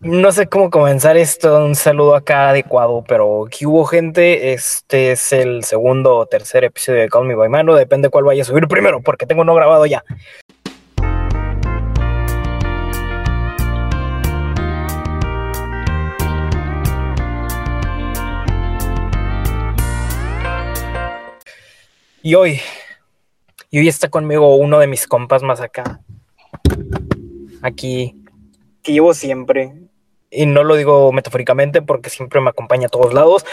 No sé cómo comenzar esto, un saludo acá adecuado, pero aquí hubo gente, este es el segundo o tercer episodio de Call Me By Mano, depende cuál vaya a subir primero, porque tengo uno grabado ya. Y hoy, y hoy está conmigo uno de mis compas más acá. Aquí, que llevo siempre. Y no lo digo metafóricamente porque siempre me acompaña a todos lados.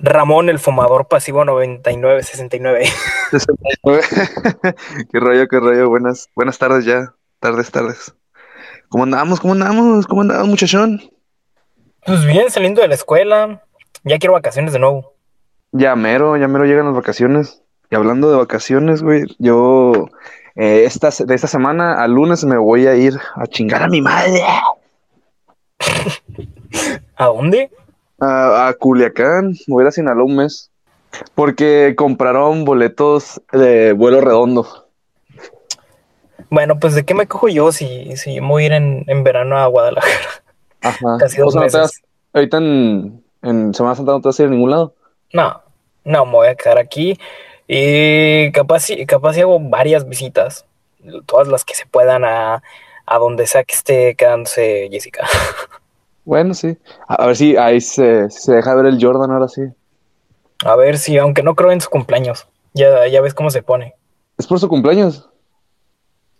Ramón, el fumador pasivo 9969. 69. qué rollo, qué rollo. Buenas, buenas tardes ya. Tardes, tardes. ¿Cómo andamos? ¿Cómo andamos? ¿Cómo andamos, muchachón? Pues bien, saliendo de la escuela. Ya quiero vacaciones de nuevo. Ya mero, ya mero llegan las vacaciones. Y hablando de vacaciones, güey, yo eh, esta, de esta semana al lunes me voy a ir a chingar a mi madre. ¿A dónde? A, a Culiacán, voy a ir a Sinaloa un mes. Porque compraron boletos de vuelo redondo. Bueno, pues de qué me cojo yo si, si voy a ir en, en verano a Guadalajara. Ajá. Casi dos O sea, no te meses. vas- ahorita en, en Semana Santa no te vas a ir a ningún lado. No, no, me voy a quedar aquí. Y capaz, capaz hago varias visitas. Todas las que se puedan a, a donde sea que esté quedándose Jessica. Bueno, sí. A, ver si ahí se, se deja ver el Jordan ahora sí. A ver si, aunque no creo en su cumpleaños. Ya, ya ves cómo se pone. ¿Es por su cumpleaños?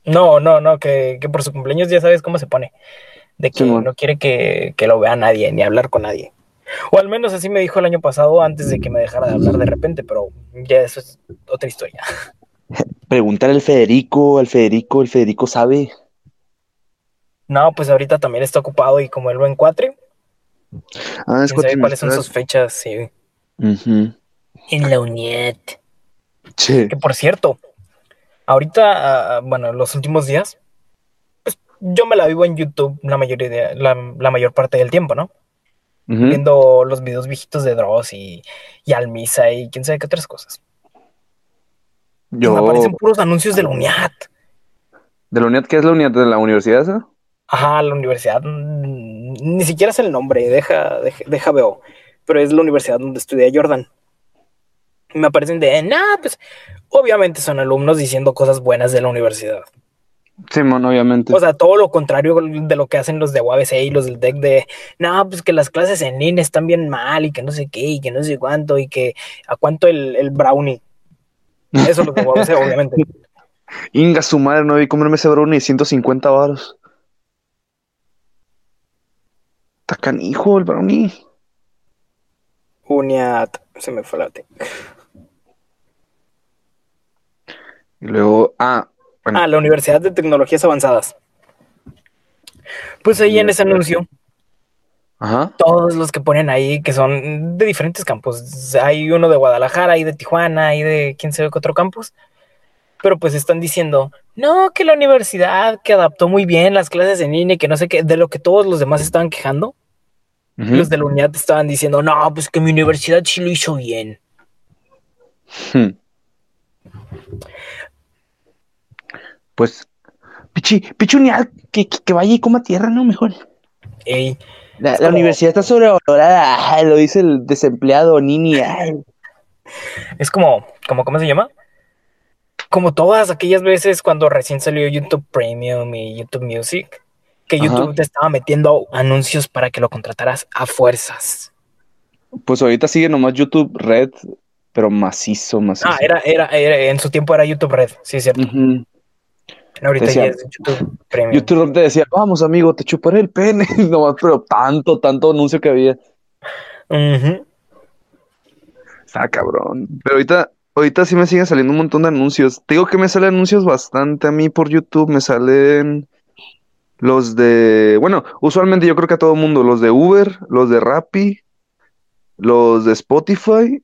No, no, no, que, que por su cumpleaños ya sabes cómo se pone. De que no quiere que, que lo vea nadie, ni hablar con nadie. O al menos así me dijo el año pasado antes de que me dejara de hablar de repente, pero ya eso es otra historia. Preguntar al Federico, al Federico, el Federico sabe. No, pues ahorita también está ocupado y como él va en cuatri, Ah, es sabe cuáles son sus fechas, sí. Ujú. En la UNIET. Sí. Que por cierto, ahorita, ah, bueno, los últimos días, pues yo me la vivo en YouTube la mayoría de, la, la mayor parte del tiempo, ¿no? Viendo los videos viejitos de Dross y, y Almisa y quién sabe qué otras cosas. Yo, Me aparecen puros anuncios de la UNIAT. ¿de la unidad qué es la unidad de la universidad esa? Ajá, la universidad, ni siquiera es el nombre, deja, deja, deja veo, pero es la universidad donde estudia Jordan. Me aparecen de, nah, pues obviamente son alumnos diciendo cosas buenas de la universidad. Simón, obviamente. O sea, todo lo contrario de lo que hacen los de UABC y los del DEC de, no, pues que las clases en línea están bien mal y que no sé qué y que no sé cuánto y que a cuánto el, el brownie. Eso los de UABC, obviamente. Inga, su madre, no vi comerme ese brownie de 150 varos. Está canijo el brownie. UNIAT, se me fue la. Y luego, ah, bueno, Ah, la Universidad de Tecnologías Avanzadas. Pues ahí en ese anuncio, ajá. todos los que ponen ahí, que son de diferentes campos. Hay uno de Guadalajara, hay de Tijuana, hay de quién sabe qué otro campus. Pero pues están diciendo, no, que la universidad que adaptó muy bien las clases en línea, y que no sé qué, de lo que todos los demás estaban quejando. Los de la unidad estaban diciendo, no, pues que mi universidad sí lo hizo bien. Hmm. Pues, pichi, unidad, que, que, que vaya y coma tierra, ¿no? Mejor. Ey, La, la como- universidad está sobrevalorada, ay, lo dice el desempleado Nini. ay. es como, como, ¿cómo se llama? Como todas aquellas veces cuando recién salió YouTube Premium y YouTube Music, que Ajá. YouTube te estaba metiendo anuncios para que lo contrataras a fuerzas. Pues ahorita sigue nomás YouTube Red, pero macizo, macizo. Ah, era, era, era- en su tiempo era YouTube Red, sí es cierto. Ahorita Decía- ya es YouTube Premium. YouTube te decía, vamos amigo, te chuparé el pene. Nomás, pero tanto, tanto anuncio que había. Ujú. Está cabrón. Pero ahorita, ahorita sí me siguen saliendo un montón de anuncios. Te digo que me salen anuncios bastante a mí por YouTube. Me salen los de, bueno, usualmente yo creo que a todo el mundo, los de Uber, los de Rappi, los de Spotify.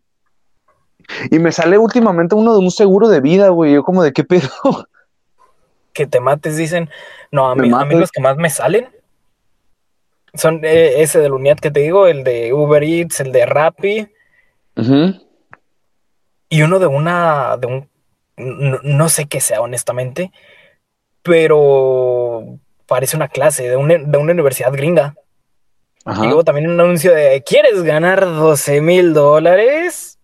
Y me sale últimamente uno de un seguro de vida, güey. Yo como de qué pedo. Que te mates, dicen. No, a mí, a mí mates. los que más me salen son eh, ese de la unidad que te digo, el de Uber Eats, el de Rappi. Y uno de una, de un, no, no sé qué sea honestamente, pero parece una clase de una, de una universidad gringa. Ajá. Y luego también un anuncio de, ¿quieres ganar 12 mil dólares?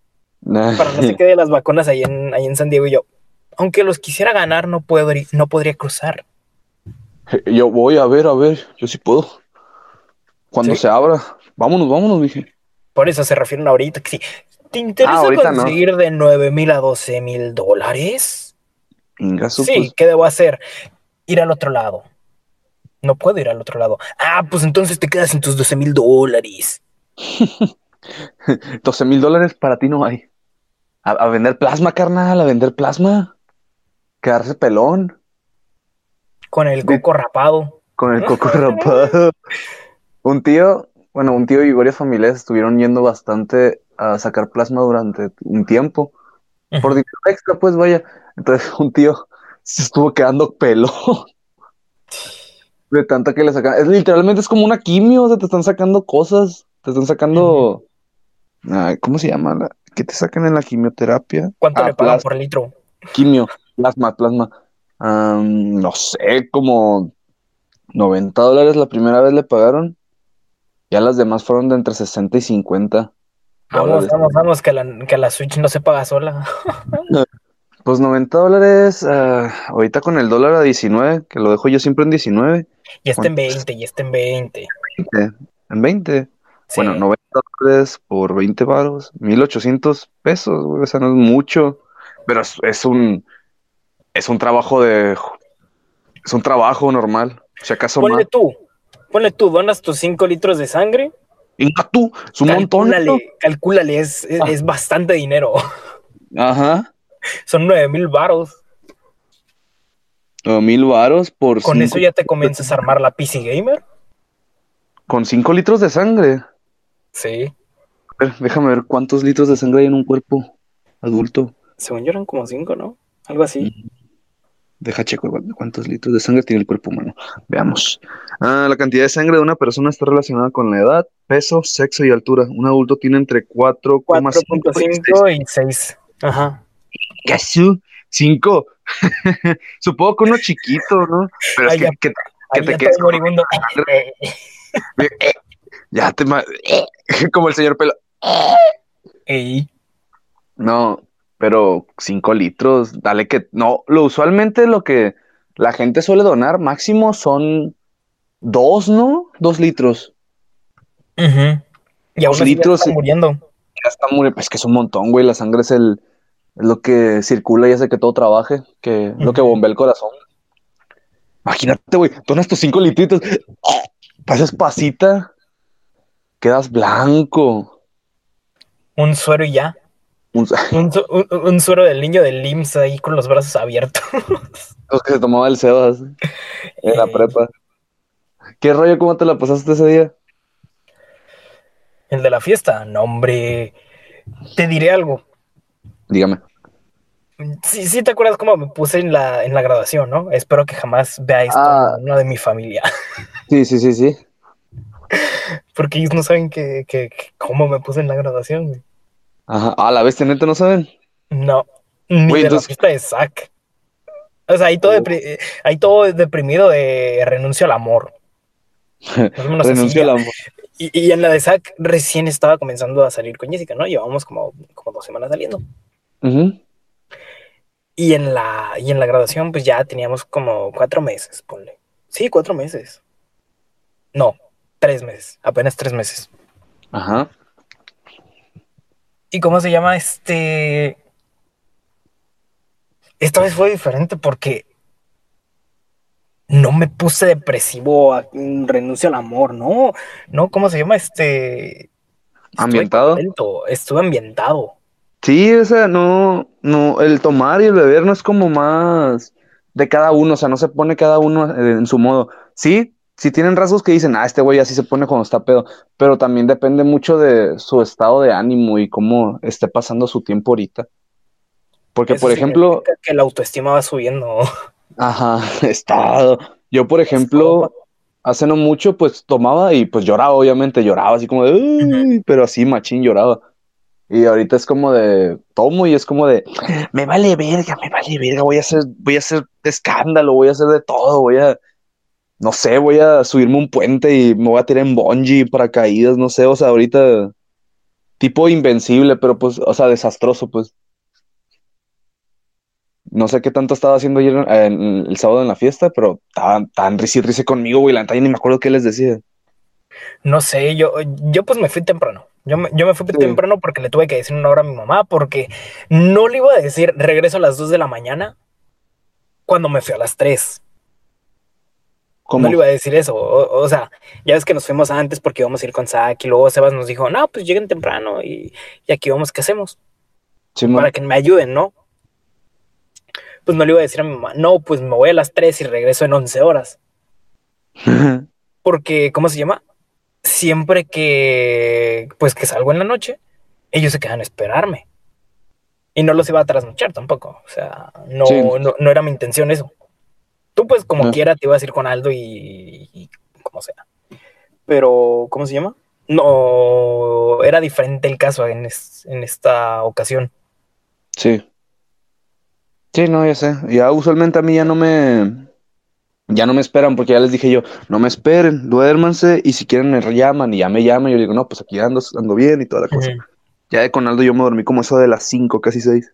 Para no sé qué de las vacunas ahí en, ahí en San Diego y yo. Aunque los quisiera ganar, no, puedo, no podría cruzar. Yo voy a ver, a ver, yo sí puedo. Cuando ¿Sí? se abra. Vámonos, vámonos, dije. Por eso se refieren ahorita que sí. ¿Te interesa Ah, no. conseguir de 9 mil a 12 mil dólares? Ingazo, Sí, pues. ¿qué debo hacer? Ir al otro lado. No puedo ir al otro lado. Ah, pues entonces te quedas en tus 12 mil dólares. 12 mil dólares para ti no hay. A, a vender plasma, carnal, a vender plasma. Quedarse pelón Con el De- coco rapado. con el coco rapado. Un tío, bueno, un tío y varias familias estuvieron yendo bastante a sacar plasma durante un tiempo. Por dinero extra, pues vaya. Entonces un tío se estuvo quedando pelón. De tanta que le sacan. Es literalmente es como una quimio, o sea, te están sacando cosas. Te están sacando. Ay, ¿cómo se llama? la- ¿Qué te sacan en la quimioterapia? ¿Cuánto Ah, le pagan por litro? Quimio, plasma, plasma. Am, no sé, como 90 dólares la primera vez le pagaron. Ya las demás fueron de entre 60 y 50 Vamos, dólares. vamos, vamos, que la, que la Switch no se paga sola. Pues 90 dólares, ah, ahorita con el dólar a 19, que lo dejo yo siempre en 19, Y está en 20, y está en 20. en 20. Sí. Bueno, 90 dólares por 20 varos, 1800 pesos, güey, o sea, no es mucho, pero es, es un es un trabajo de es un trabajo normal, si acaso Ponle más. tú, ponle tú, donas tus 5 litros de sangre. Inga tú, es un montón. Calcúlale, ¿no? calcúlale, es, es, Ah. es bastante dinero. Ajá. Son 9 mil varos. O mil varos por Con cinco- eso ya te comienzas a armar la PC Gamer. con 5 litros de sangre. Sí. A ver, déjame ver cuántos litros de sangre hay en un cuerpo adulto. Según yo eran como 5, ¿no? Algo así. Deja checo cu- cuántos litros de sangre tiene el cuerpo humano. Veamos. Ah, la cantidad de sangre de una persona está relacionada con la edad, peso, sexo y altura. Un adulto tiene entre 4,5 y 6. 4.5 y 6. Ajá. Casu, 5. Supongo que uno chiquito, ¿no? Pero es que, ya. que- Que Ahí te ya quedes todo moribundo. ya te como el señor pelo. Ey. No, pero 5 litros, dale que no, lo usualmente lo que la gente suele donar máximo son dos, ¿no? Dos litros. Ujú. Y aún así ya litros, está sí. muriendo. Ya está muy, pues que es un montón, güey. La sangre es el es lo que circula y hace que todo trabaje, que es lo que bombea el corazón. Imagínate, güey, donas tus cinco litritos, pasas pasita, quedas blanco. Un suero y ya. Un- Un, su- un- un suero del niño del IMSS ahí con los brazos abiertos. Los que se tomaba el Sebas en la Eh, prepa. ¿Qué rollo? ¿Cómo te la pasaste ese día? El de la fiesta. No, hombre. Te diré algo. Dígame. Sí, sí te acuerdas cómo me puse en la, en la graduación, ¿no? Espero que jamás vea esto Ah. uno de mi familia. Sí, sí, sí, sí. Porque ellos no saben que, que- que cómo me puse en la graduación. güey. Ajá. Ah, la bestia neta no saben. No. Ni Güey, de entonces- la fiesta de SAC. O sea, ahí todo, Oh. depri- ahí todo deprimido de renuncio al amor. Renuncio al amor. Y, y en la de SAC recién estaba comenzando a salir con Jessica, ¿no? Llevamos como, como dos semanas saliendo. Ujú. Y en la, y en la graduación, pues ya teníamos como cuatro meses, ponle. Sí, cuatro meses. No, tres meses, apenas tres meses. Ajá. ¿Y cómo se llama este? Esta vez fue diferente porque no me puse depresivo, a- renuncio al amor, no, no, ¿cómo se llama este? Estuve ¿Ambientado? contento, estuve ambientado. Sí, o sea, no, no, el tomar y el beber no es como más de cada uno, o sea, no se pone cada uno en su modo. Sí, sí tienen rasgos que dicen, ah, este güey así se pone cuando está pedo, pero también depende mucho de su estado de ánimo y cómo esté pasando su tiempo ahorita. Porque, Eso por ejemplo, que la autoestima va subiendo. ajá, estado. Yo, por ejemplo, hace no mucho, pues tomaba y pues lloraba, obviamente, lloraba así como de, "Uy", pero así machín lloraba. Y ahorita es como de, tomo y es como de, me vale verga, me vale verga, voy a hacer, voy a hacer escándalo, voy a hacer de todo, voy a, no sé, voy a subirme un puente y me voy a tirar en bungee, paracaídas, no sé, o sea, ahorita tipo invencible, pero pues, o sea, desastroso, pues. No sé qué tanto estaba haciendo ayer en- el sábado en la fiesta, pero estaban tan risi risi conmigo, güey, la ni me acuerdo qué les decía. No sé, yo, yo pues me fui temprano. Yo me, yo me fui Sí. temprano porque le tuve que decir una hora a mi mamá, porque no le iba a decir regreso a las 2 de la mañana cuando me fui a las 3. ¿Cómo? No le iba a decir eso. O, o sea, ya ves que nos fuimos antes porque íbamos a ir con Zach y luego Sebas nos dijo, no, pues lleguen temprano y, y aquí vamos, ¿qué hacemos? Para que me ayuden, ¿no? Pues no le iba a decir a mi mamá, no, pues me voy a las 3 y regreso en 11 horas. Porque, ¿cómo se llama? Siempre que, pues que salgo en la noche, ellos se quedan a esperarme. Y no los iba a trasnochar tampoco. O sea, no, Sí. no, no era mi intención eso. Tú, pues, como No. quiera, te ibas a ir con Aldo y, y como sea. Pero, ¿cómo se llama? No, era diferente el caso en, es- en esta ocasión. Sí. Sí, no, ya sé. Ya usualmente a mí ya no me. Ya no me esperan porque ya les dije yo, no me esperen, duérmanse y si quieren me llaman y ya me llaman. Y yo digo, no, pues aquí ando, ando bien y toda la cosa. Ujú. Ya de con Aldo yo me dormí como eso de las 5, casi 6.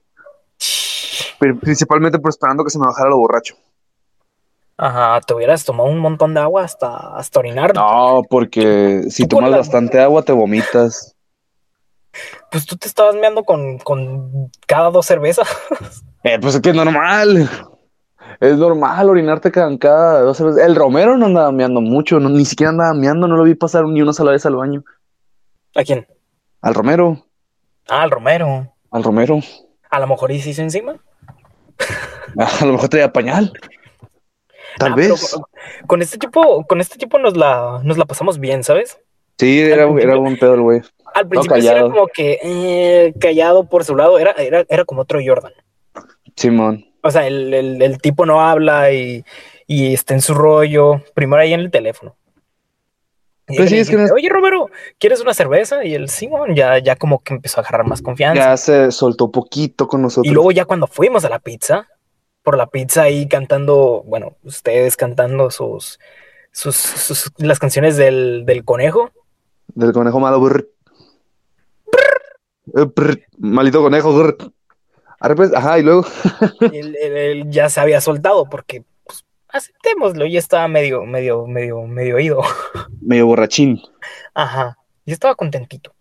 Pero principalmente por esperando que se me bajara lo borracho. Ajá, te hubieras tomado un montón de agua hasta, hasta orinar. No, porque si Tú tomas la- bastante agua te vomitas. Pues tú te estabas meando con, con cada dos cervezas. Eh, pues es que es normal. Es normal orinarte cada, cada dos veces. El Romero no andaba meando mucho, no- ni siquiera andaba meando, no lo vi pasar ni una sola vez al baño. ¿A quién? Al Romero, Ah, al Romero. al Romero. A lo mejor y se hizo encima. A lo mejor traía pañal. Tal Ah, vez. con, con este tipo, con este tipo nos la, nos la pasamos bien, ¿sabes? Sí, era, era buen pedo el güey. Al principio sí era como que eh, callado por su lado, era, era, era como otro Jordan. Simón. O sea, el, el- el tipo no habla y, y está en su rollo. Primero ahí en el teléfono. Y Pues le sí, es que dijiste, no- Oye, Romero, ¿quieres una cerveza? Y el Simón ya, ya como que empezó a agarrar más confianza. Ya se soltó poquito con nosotros. Y luego ya cuando fuimos a la pizza, por la pizza ahí cantando, bueno, ustedes cantando sus, sus, sus- las canciones del, del conejo. Del conejo malo. brr. Eh, brr. Malito conejo. brr. Arre, pues, ajá, y luego. él, él- él ya se había soltado porque, pues, aceptémoslo, ya estaba medio, medio, medio, medio oído. Medio borrachín. Ajá, y estaba contentito.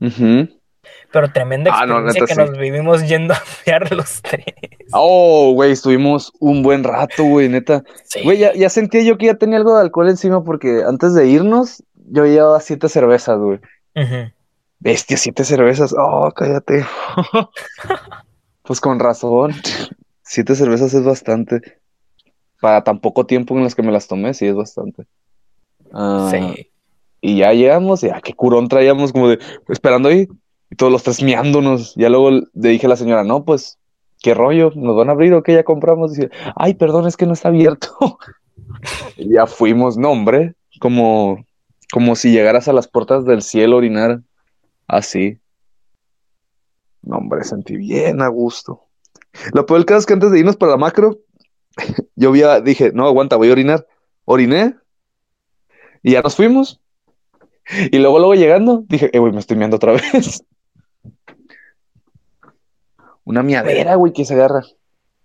Ujú. Pero tremenda Ah, no, experiencia que sí. nos vivimos yendo a fiar los tres. Oh, güey, estuvimos un buen rato, güey, neta. Sí. Güey, ya, ya sentía yo que ya tenía algo de alcohol encima porque antes de irnos yo llevaba siete cervezas, güey. Bestia, siete cervezas. Oh, cállate. Pues con razón. Siete cervezas es bastante. Para tan poco tiempo en los que me las tomé, sí es bastante. Ah, Sí. Y ya llegamos, y ya qué curón traíamos, como de esperando ahí, y todos los tres miándonos. Ya luego le dije a la señora, no, pues, ¿qué rollo? ¿Nos van a abrir o qué? Ya compramos. Dice, ay, perdón, es que no está abierto. y ya fuimos, no, hombre, como, como si llegaras a las puertas del cielo a orinar. Así. No, hombre, sentí bien a gusto. Lo peor del caso es que antes de irnos para la macro, yo vi a- dije, no, aguanta, voy a orinar. Oriné. Y ya nos fuimos. Y luego, luego llegando, dije, eh, güey, me estoy meando otra vez. Una miadera, güey, que se agarra.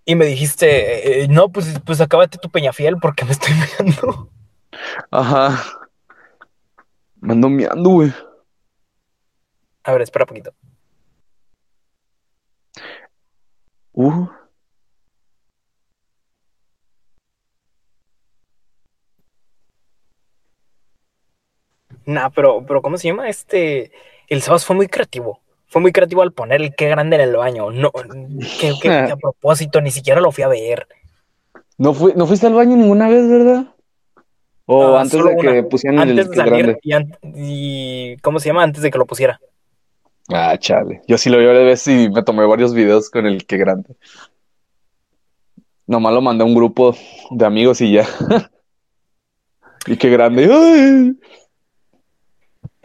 Y me dijiste, eh, no, pues, pues acábate tu peñafiel porque me estoy mirando. Ajá. Me ando meando, güey. A ver, espera poquito. Uh. Nah, pero, pero ¿cómo se llama? Este, el Sebas fue muy creativo. Fue muy creativo al poner el qué grande en el baño. No, que, a propósito, ni siquiera lo fui a ver. ¿No, fui- ¿No fuiste al baño ninguna vez, verdad? O Ah, antes de que una. pusieran el de salir grande. y, an- y- ¿cómo se llama? Antes de que lo pusiera. Ah, chale. Yo sí lo vi varias veces y me tomé varios videos con el que grande. Nomás lo mandé a un grupo de amigos y ya. y qué grande. ¡Ay!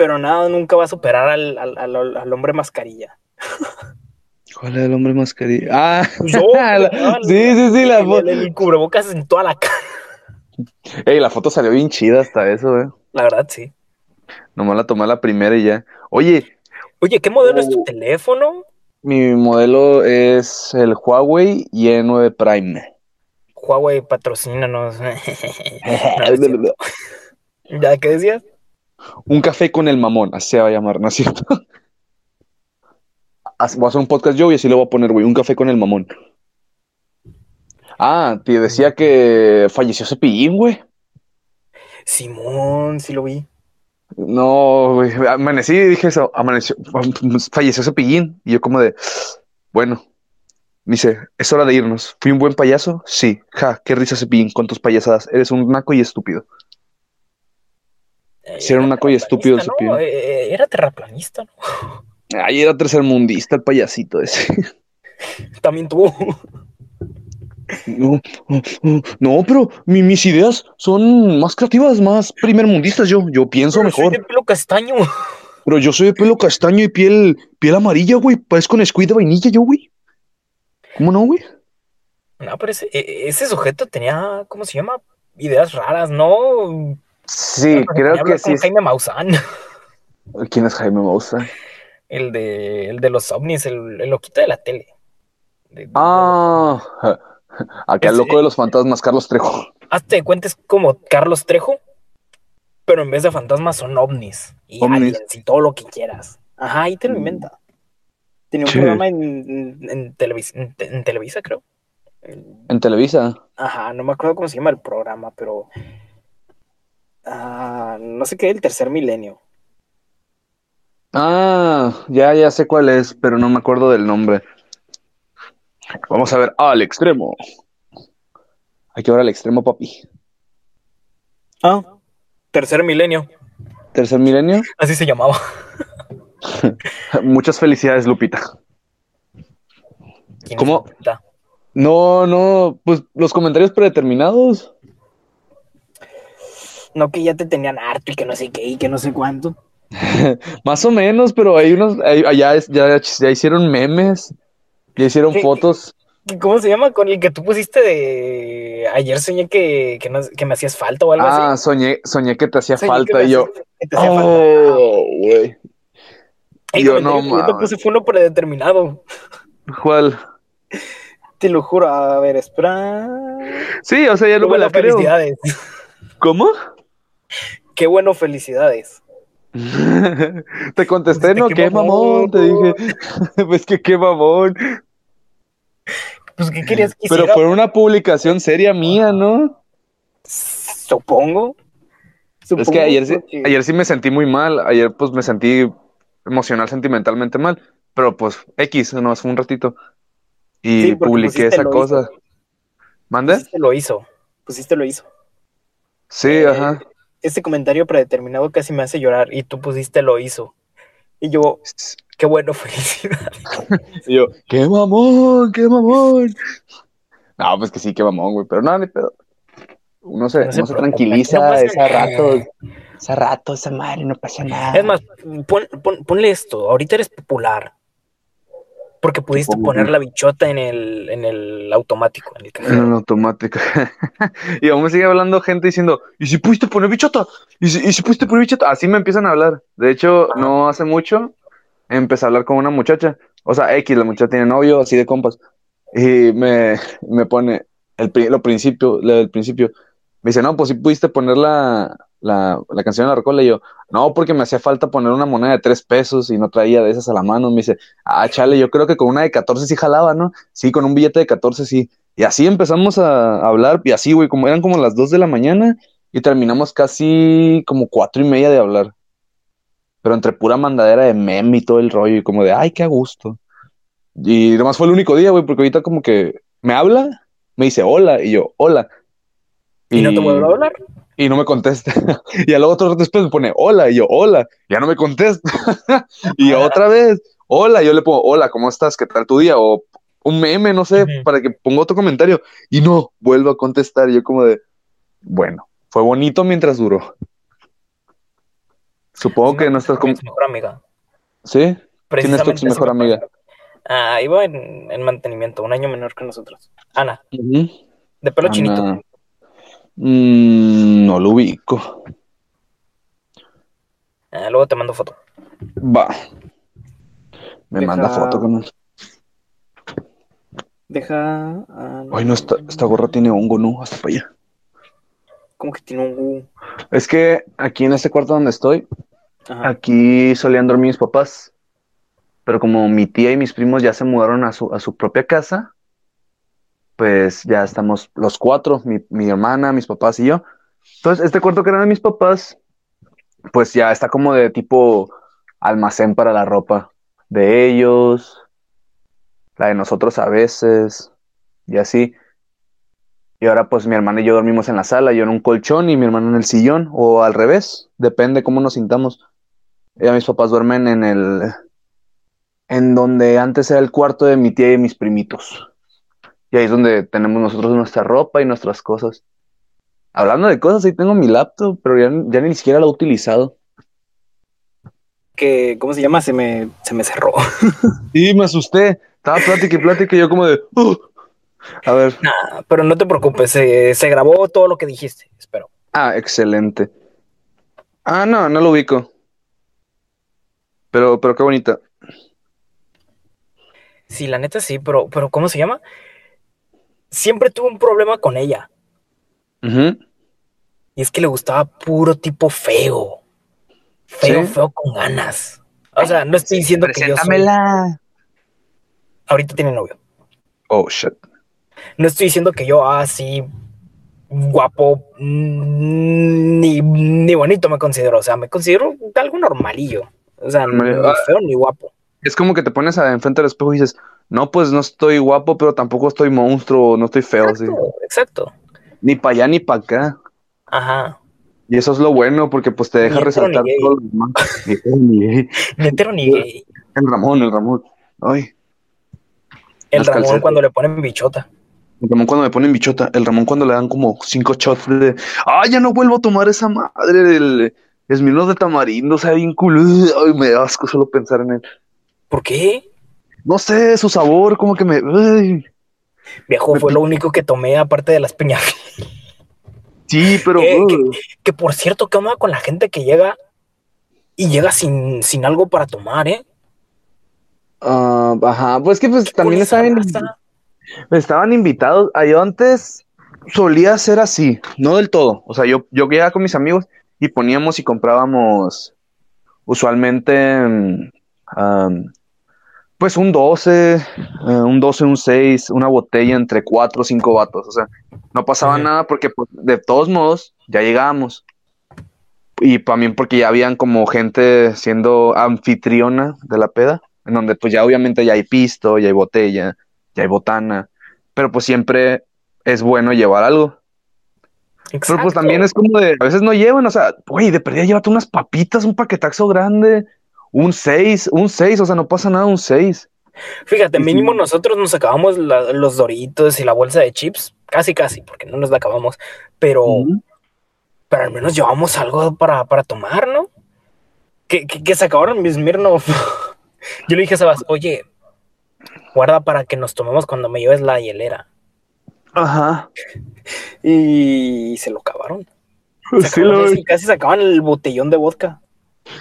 Pero nada, nunca va a superar al, al- al- al hombre mascarilla. ¿Cuál es el hombre mascarilla? Ah, Yo, la- no, sí, sí, sí, la foto. el- el cubrebocas en toda la cara. Ey, la foto salió bien chida hasta eso, eh. La verdad, sí. Nomás la tomé la primera y ya. Oye, Oye, ¿qué modelo es tu Oh. teléfono? mi modelo es el Huawei Y9 Prime. Huawei, patrocínanos. ¿Ya qué decías? Un café con el mamón, así se va a llamar, ¿no es cierto? Voy a hacer un podcast yo y así le voy a poner, güey, un café con el mamón. Ah, te decía que falleció Cepillín, güey. Simón, sí lo vi. No, güey, amanecí y dije eso, amaneció, falleció Cepillín. Y yo como de, bueno, dice, es hora de irnos. ¿Fui un buen payaso? Sí. Ja, qué risa Cepillín con tus payasadas. Eres un naco y estúpido. Eh, Sí, era un y estúpido el terraplanista, ¿no? Cepillín. Eh, Era terraplanista, ¿no? Ay, era tercermundista el payasito ese. También tuvo. No, no, pero mi- mis ideas son más creativas, más primermundistas. Yo, yo pienso Pero soy mejor. de pelo castaño. Pero yo soy de pelo castaño y piel, piel amarilla, güey. Parezco Nesquik de vainilla, yo, güey. ¿Cómo no, güey? No, pero ese, e- ese sujeto tenía, ¿cómo se llama? Ideas raras, ¿no? Sí, Me creo que sí. Jaime Maussan, ¿Quién es Jaime Maussan? el de, el de los ovnis, el, el loquito de la tele. De- de- Ah, acá el loco de los fantasmas, Carlos Trejo. Hazte de cuenta, es como Carlos Trejo, pero en vez de fantasmas son ovnis y Ovnis. aliens y todo lo que quieras. Ajá, ahí te lo inventa. Tenía un Sí. programa en Televisa, creo. En Televisa. Ajá, no me acuerdo cómo se llama el programa, pero. Ah, no sé qué, el tercer milenio. Ah, ya, ya sé cuál es, pero no me acuerdo del nombre. Vamos a ver, al extremo. Hay que ver al extremo, papi. Ah, tercer milenio. Tercer milenio. Así se llamaba. Muchas felicidades, Lupita. ¿Quién ¿Cómo? es Lupita? No, no, pues los comentarios predeterminados. No, que ya te tenían harto y que no sé qué y que no sé cuánto. Más o menos, pero hay unos, allá ya, ya hicieron memes, ya hicieron fotos. ¿Cómo se llama? Con el que tú pusiste de. Ayer soñé que, que, no- que me hacías falta o algo Ah, así. soñé, soñé que te hacía Soñé falta y yo, hacía- que te hacía falta. oh, güey. Yo no que yo mames. puse fue uno predeterminado. ¿Cuál? Te lo juro. A ver, espera. Sí, o sea, ya no me la creo. ¿Cómo? Qué bueno, felicidades. Te contesté, no, qué qué mamón, mamón. te dije. Pues que qué mamón. Pues, ¿qué querías que Pero fue una publicación seria mía, ¿no? Supongo. Es Supongo que ayer, sí- ayer sí me sentí muy mal. Ayer pues me sentí emocional, sentimentalmente mal. Pero pues X, nomás fue un ratito. Y Sí, publiqué esa cosa. hizo. ¿Mande? Pusiste lo hizo. Pusiste lo hizo. Sí, Eh, ajá. Este comentario predeterminado casi me hace llorar y tú pusiste lo hizo. Y yo, qué bueno, felicidad. Y yo, qué mamón, qué mamón. No, pues que sí, qué mamón, güey. Pero nada, ni pedo. Uno se, No se uno se preocupe, tranquiliza no ese nada. rato. Ese rato, esa madre, no pasa nada. Es más, pon- pon- ponle esto. Ahorita eres popular. Porque pudiste poner la bichota en el, en el automático, en el En el automático. y aún me sigue hablando gente diciendo, ¿y si pudiste poner bichota? ¿Y si, y si pudiste poner bichota? Así me empiezan a hablar. De hecho, no hace mucho empecé a hablar con una muchacha. O sea, X, la muchacha tiene novio, así de compas. Y me, me pone el, lo principio, del principio. Me dice, no, pues si pudiste poner la, la, la canción de la rocola. Y yo, no, porque me hacía falta poner una moneda de tres pesos y no traía de esas a la mano. Me dice, ah, chale, yo creo que con una de 14 sí jalaba, ¿no? Sí, con un billete de 14 sí. Y así empezamos a hablar, y así, güey, como eran como las 2 de la mañana y terminamos casi como cuatro y media de hablar. Pero entre pura mandadera de meme y todo el rollo, y como de, ay, qué a gusto. Y nomás fue el único día, güey, porque ahorita como que me habla, me dice hola, y yo, hola. ¿Y no te vuelvo a hablar? Y no me contesta. y luego otro rato después me pone hola, y yo, hola, ya no me contesta. y otra vez, hola, yo le pongo, hola, ¿cómo estás? ¿Qué tal tu día? O un meme, no sé, para que ponga otro comentario. Y no, vuelvo a contestar. Y yo como de, bueno, fue bonito mientras duró. Supongo que no estás como... Es mejor amiga. ¿Sí? ¿Quién es tu mejor amiga? Ah, iba en, en mantenimiento, un año menor que nosotros. Ana, de pelo Ana. chinito. Mm, no lo ubico. Ah, luego te mando foto. Va. Me Deja- manda foto, carnal. Deja. ah, Ay, no, esta, esta gorra tiene hongo, ¿no? Hasta para allá. Como que tiene un. Es que aquí en este cuarto donde estoy, Ajá. aquí solían dormir mis papás. Pero como mi tía y mis primos ya se mudaron a su, a su propia casa, pues ya estamos los cuatro, mi, hermana, mis papás y yo. Entonces, este cuarto que era de mis papás, pues ya está como de tipo almacén para la ropa de ellos, la de nosotros a veces, y así. Y ahora pues mi hermana y yo dormimos en la sala, yo en un colchón y mi hermano en el sillón, o al revés, depende cómo nos sintamos. Ya mis papás duermen en el, en donde antes era el cuarto de mi tía y mis primitos. Y ahí es donde tenemos nosotros nuestra ropa y nuestras cosas. Hablando de cosas, ahí tengo mi laptop, pero ya, ya ni siquiera la he utilizado. Que, ¿Cómo se llama? Se me, se me cerró. Sí, me asusté. Estaba plática y plática y yo como de... "Uh". A ver. Nah, pero no te preocupes, se, se grabó todo lo que dijiste. Espero. Ah, excelente. Ah, no, no lo ubico. Pero, pero qué bonita. Sí, la neta sí, pero, pero ¿cómo se llama? Siempre tuve un problema con ella. Y es que le gustaba puro tipo feo. Feo, ¿Sí? feo con ganas. O sea, no estoy diciendo que yo soy... Ahorita tiene novio. Oh, shit. No estoy diciendo que yo así guapo mm, ni, ni bonito me considero. O sea, me considero algo normalillo. O sea, ni Ah. feo ni guapo. Es como que te pones a- enfrente del espejo y dices, no, pues no estoy guapo, pero tampoco estoy monstruo, no estoy feo, sí. Exacto, exacto. Ni para allá ni para acá. Ajá. Y eso es lo bueno, porque pues te deja Ni ni resaltar gay. todo lo demás. Ni hetero ni gay. Ni ni. El Ramón, el Ramón. Ay, El Ramón calcetas. cuando le ponen bichota. el Ramón cuando me ponen bichota, el Ramón cuando le dan como cinco shots de, ah, ya no vuelvo a tomar esa madre del Smirnoff de tamarindo, o sea, bien culo. Ay, me da asco solo pensar en él. ¿Por qué? No sé, su sabor, como que me... Viejo, Me fue lo único que tomé aparte de las piñas. Sí, pero... Uh, Que por cierto, ¿qué onda con la gente que llega y llega sin, sin algo para tomar, eh? ah, ajá, pues que pues también estaban, estaban invitados. Yo antes solía ser así, no del todo. O sea, yo, yo llegaba con mis amigos y poníamos y comprábamos usualmente mm, pues un 12, eh, un 12, un 6, una botella entre 4 o 5 vatos. O sea, no pasaba nada porque pues, de todos modos ya llegábamos. Y también porque ya habían como gente siendo anfitriona de la peda, en donde pues ya obviamente ya hay pisto, ya hay botella, ya hay botana, pero pues siempre es bueno llevar algo. Pero pues Exacto. también es como de, a veces no llevan, o sea, güey, de perdida llévate unas papitas, un paquetaxo grande, un 6, un 6, o sea, no pasa nada, un 6. Fíjate, mínimo sí. nosotros nos acabamos la- los doritos y la bolsa de chips. Casi, casi, porque no nos la acabamos. Pero, pero al menos llevamos algo para, para tomar, ¿no? Que, que, que se acabaron mis Smirnoff. Yo le dije a Sebas, oye, guarda para que nos tomemos cuando me lleves la hielera. Ajá. Y se lo acabaron. Se Sí, acabaron lo- así, casi sacaban el botellón de vodka.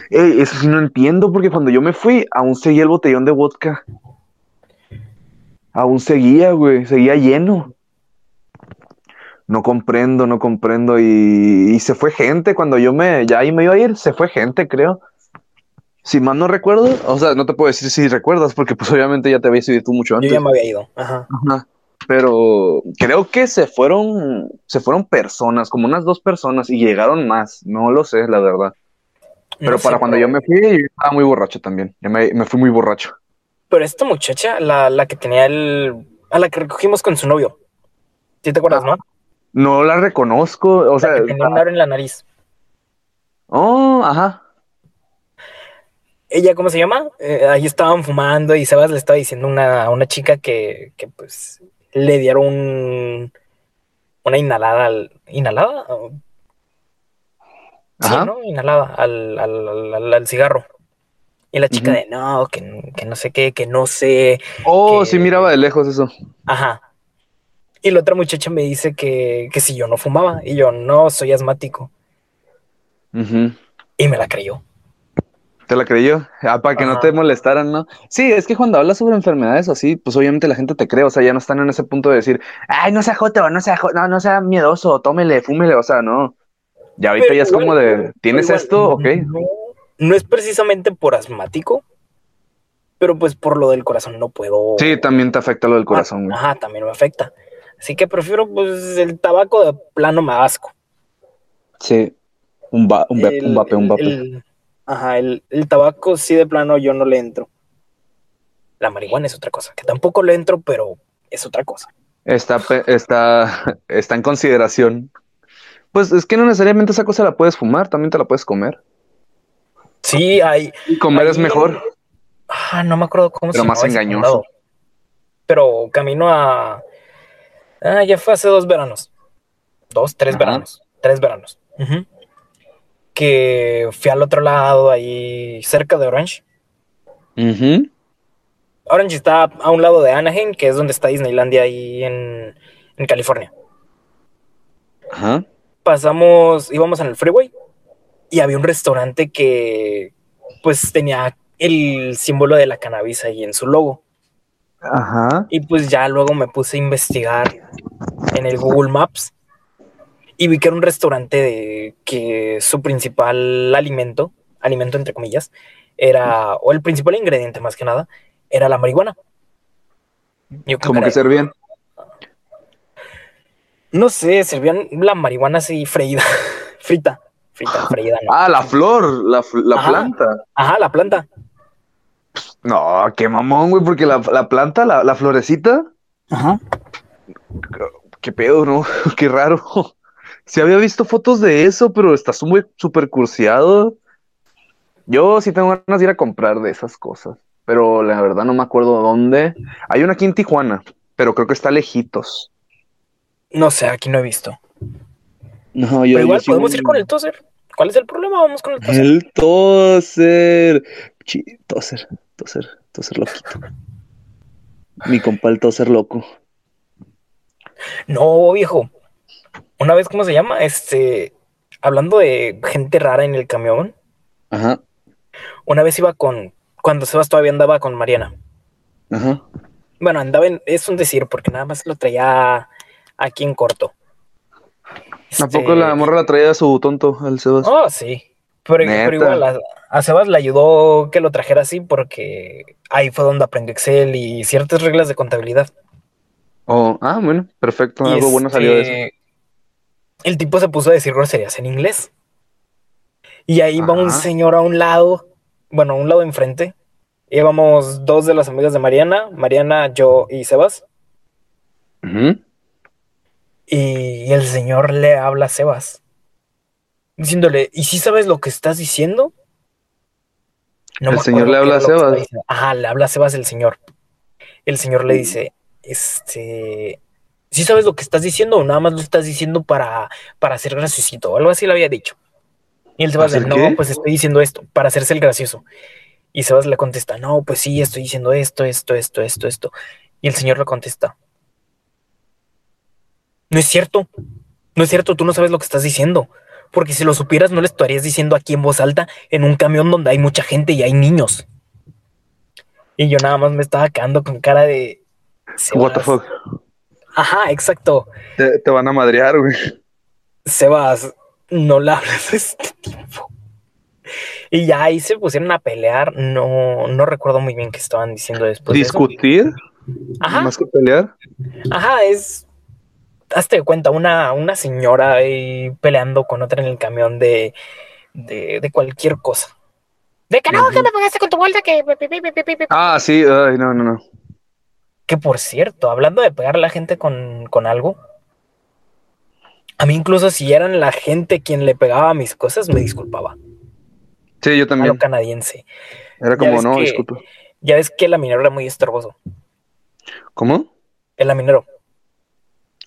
Ey, eso sí no entiendo, porque cuando yo me fui, aún seguía el botellón de vodka. Aún seguía, güey, seguía lleno. No comprendo, no comprendo. Y, y se fue gente cuando yo me, ya ahí me iba a ir, se fue gente, creo. Si mal no recuerdo, o sea, no te puedo decir si recuerdas, porque pues obviamente ya te habías ido tú mucho Yo antes. ya me había ido. Ajá. Ajá. Pero creo que se fueron, se fueron personas, como unas dos personas, y llegaron más. No lo sé, la verdad. Pero No sé, para cuando pero- yo me fui, yo estaba muy borracho también. Yo me, me fui muy borracho. Pero esta muchacha, la, la que tenía el. A la que recogimos con su novio. ¿Sí te acuerdas, no? No la reconozco, o La sea, que tenía un aro en la nariz. oh, ajá. Ella, ¿cómo se llama? Eh, ahí estaban fumando y Sebas le estaba diciendo a una, a una chica que, que, pues le dieron un- una inhalada al. Sí, Ajá. ¿no? Inhalada al, al, al- cigarro. Y la chica de, no, que, que no sé qué, que no sé. Oh, que- sí miraba de lejos eso. Ajá. Y la otra muchacha me dice que, que si yo no fumaba. Y yo, no, soy asmático. Ujú. Y me la creyó. ¿Te la creyó? Ah, para que no te molestaran, ¿no? Sí, es que cuando hablas sobre enfermedades o así, pues obviamente la gente te cree, o sea, ya no están en ese punto de decir, ay, no sea joto, no sea, no, no sea miedoso, tómele, fúmele, o sea, no. Ya ahorita Pero ya es como de, ¿tienes igual, esto? Ok. No, no es precisamente por asmático, pero pues por lo del corazón no puedo. Sí, también te afecta lo del corazón, güey. Ajá, también me afecta. Así que prefiero, pues, el tabaco de plano me asco. Sí. Un, va, un, vape, El- un vape, un vape. el- ajá, el, el tabaco sí de plano yo no le entro. La marihuana es otra cosa, que tampoco le entro, pero es otra cosa. Está, está, está en consideración. Pues es que no necesariamente esa cosa la puedes fumar, también te la puedes comer. Sí, hay. Y comer es mejor. Ah, no me acuerdo cómo Pero se más engañoso. Pero camino a. Ah, ya fue hace dos veranos. Dos, tres Ajá. veranos. Tres veranos. Que fui al otro lado, ahí cerca de Orange. Ujú. Orange está a un lado de Anaheim, que es donde está Disneylandia ahí en, en California. Ajá. Pasamos, íbamos en el freeway y había un restaurante que pues tenía el símbolo de la cannabis ahí en su logo. Ajá. Y pues ya luego me puse a investigar en el Google Maps y vi que era un restaurante de que su principal alimento, alimento entre comillas, era, o el principal ingrediente más que nada, era la marihuana. Yo Como que servían. No sé, servían la marihuana así freída, frita, frita, freída, ¿no? Ah, la flor, la, la Ajá. planta. Ajá, la planta. No, qué mamón, güey, porque la, la planta, la, la florecita, Ajá. qué pedo, ¿no? qué raro. Sí había visto fotos de eso, pero está súper cursiado. Yo sí tengo ganas de ir a comprar de esas cosas, pero la verdad no me acuerdo dónde. Hay una aquí en Tijuana, pero creo que está lejitos. No sé, aquí no he visto. No, Pero igual podemos ir con el toser. ¿Cuál es el problema? Vamos con el toser. El toser. Toser, toser, toser loquito. Mi compa el toser loco. No, viejo. Una vez, ¿cómo se llama? Este, hablando de gente rara en el camión, Ajá, una vez iba con, cuando Sebas todavía andaba con Mariana. ajá. Bueno, andaba en, es un decir, porque nada más lo traía aquí en corto. ¿A poco la morra la traía su tonto al Sebas? Oh, sí. Pero, igual a, a Sebas le ayudó que lo trajera así porque ahí fue donde aprendió Excel y ciertas reglas de contabilidad. Oh, ah, bueno, perfecto. Y Algo bueno salió de eso. este, El tipo se puso a decir groserías en inglés. Y ahí va un señor a un lado, bueno, a un lado enfrente. Íbamos dos de las amigas de Mariana, Mariana, yo y Sebas. Ujú. Y el señor le habla a Sebas, diciéndole, ¿y si sabes lo que estás diciendo? No ¿El señor le habla a Sebas? Ajá, le habla a Sebas el señor. El señor le dice, este, ¿sí sabes lo que estás diciendo o nada más lo estás diciendo para, para hacer graciosito? O algo así le había dicho. Y el Sebas ¿Hacer no, qué? pues estoy diciendo esto, para hacerse el gracioso. Y Sebas le contesta, no, pues sí, estoy diciendo esto, esto, esto, esto, esto. Y el señor le contesta, no es cierto, no es cierto, tú no sabes lo que estás diciendo. Porque si lo supieras, no le estarías diciendo aquí en voz alta en un camión donde hay mucha gente y hay niños. Y yo nada más me estaba quedando con cara de. What the fuck. Ajá, exacto. Te, te van a madrear, güey. Sebas, no le hables a este tipo. Y ya ahí se pusieron a pelear. No, no recuerdo muy bien qué estaban diciendo después. de eso. ¿Discutir? Ajá, Más que pelear. ajá, es. Hazte de cuenta, una, una señora ahí peleando con otra en el camión de, de, de cualquier cosa. De que no, que me pagaste con tu bolsa, que. Ah, sí, ay, no, no, no. Que por cierto, hablando de pegar a la gente con, con algo, a mí incluso si eran la gente quien le pegaba mis cosas, me disculpaba. Sí, yo A lo también. canadiense. Era como, no, que- disculpa. Ya ves que el laminero era muy estorboso. ¿Cómo? El laminero.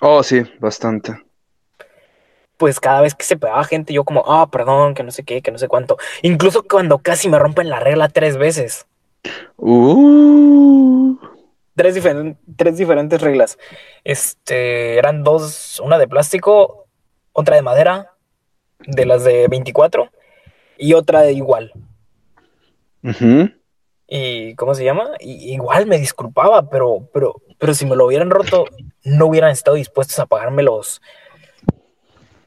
Oh, sí, bastante. pues cada vez que se pegaba gente, yo como, ah, perdón, que no sé qué, que no sé cuánto. Incluso cuando casi me rompen la regla tres veces. Uh. Tres, diferen- tres diferentes reglas. Este, eran dos, una de plástico, otra de madera, de las de 24, y otra de igual. Ujú. Y, ¿cómo se llama? Y, igual me disculpaba, pero, pero, pero si me lo hubieran roto, no hubieran estado dispuestos a pagarme los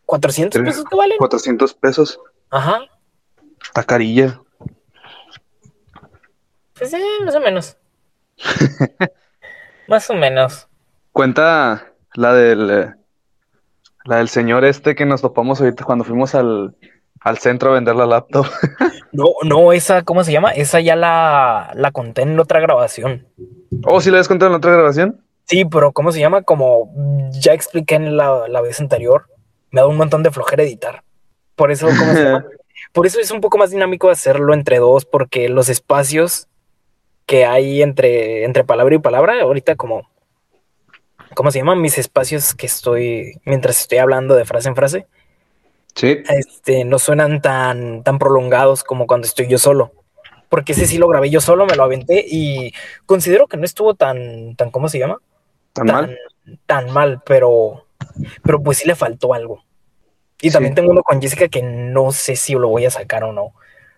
400 pesos que valen. 400 pesos. Ajá, Está carilla. pues eh, más o menos. más o menos. Cuenta la del eh, la del señor este que nos topamos ahorita cuando fuimos al, al centro a vender la laptop. No, no, esa, ¿cómo se llama? Esa ya la, la conté en otra grabación. Oh, ¿sí le has contado en la otra grabación? Sí, pero ¿cómo se llama? Como ya expliqué en la, la vez anterior, me da un montón de flojera editar. Por eso, ¿cómo se llama? Por eso es un poco más dinámico hacerlo entre dos, porque los espacios que hay entre, entre palabra y palabra, ahorita como, ¿cómo se llaman? Mis espacios que estoy, mientras estoy hablando de frase en frase, Sí. este, no suenan tan, tan prolongados como cuando estoy yo solo. Porque ese sí lo grabé yo solo, me lo aventé y considero que no estuvo tan, tan, ¿cómo se llama? ¿Tan tan, mal? tan mal, pero, pero pues sí le faltó algo. Y Sí. también tengo uno con Jessica que no sé si lo voy a sacar o no.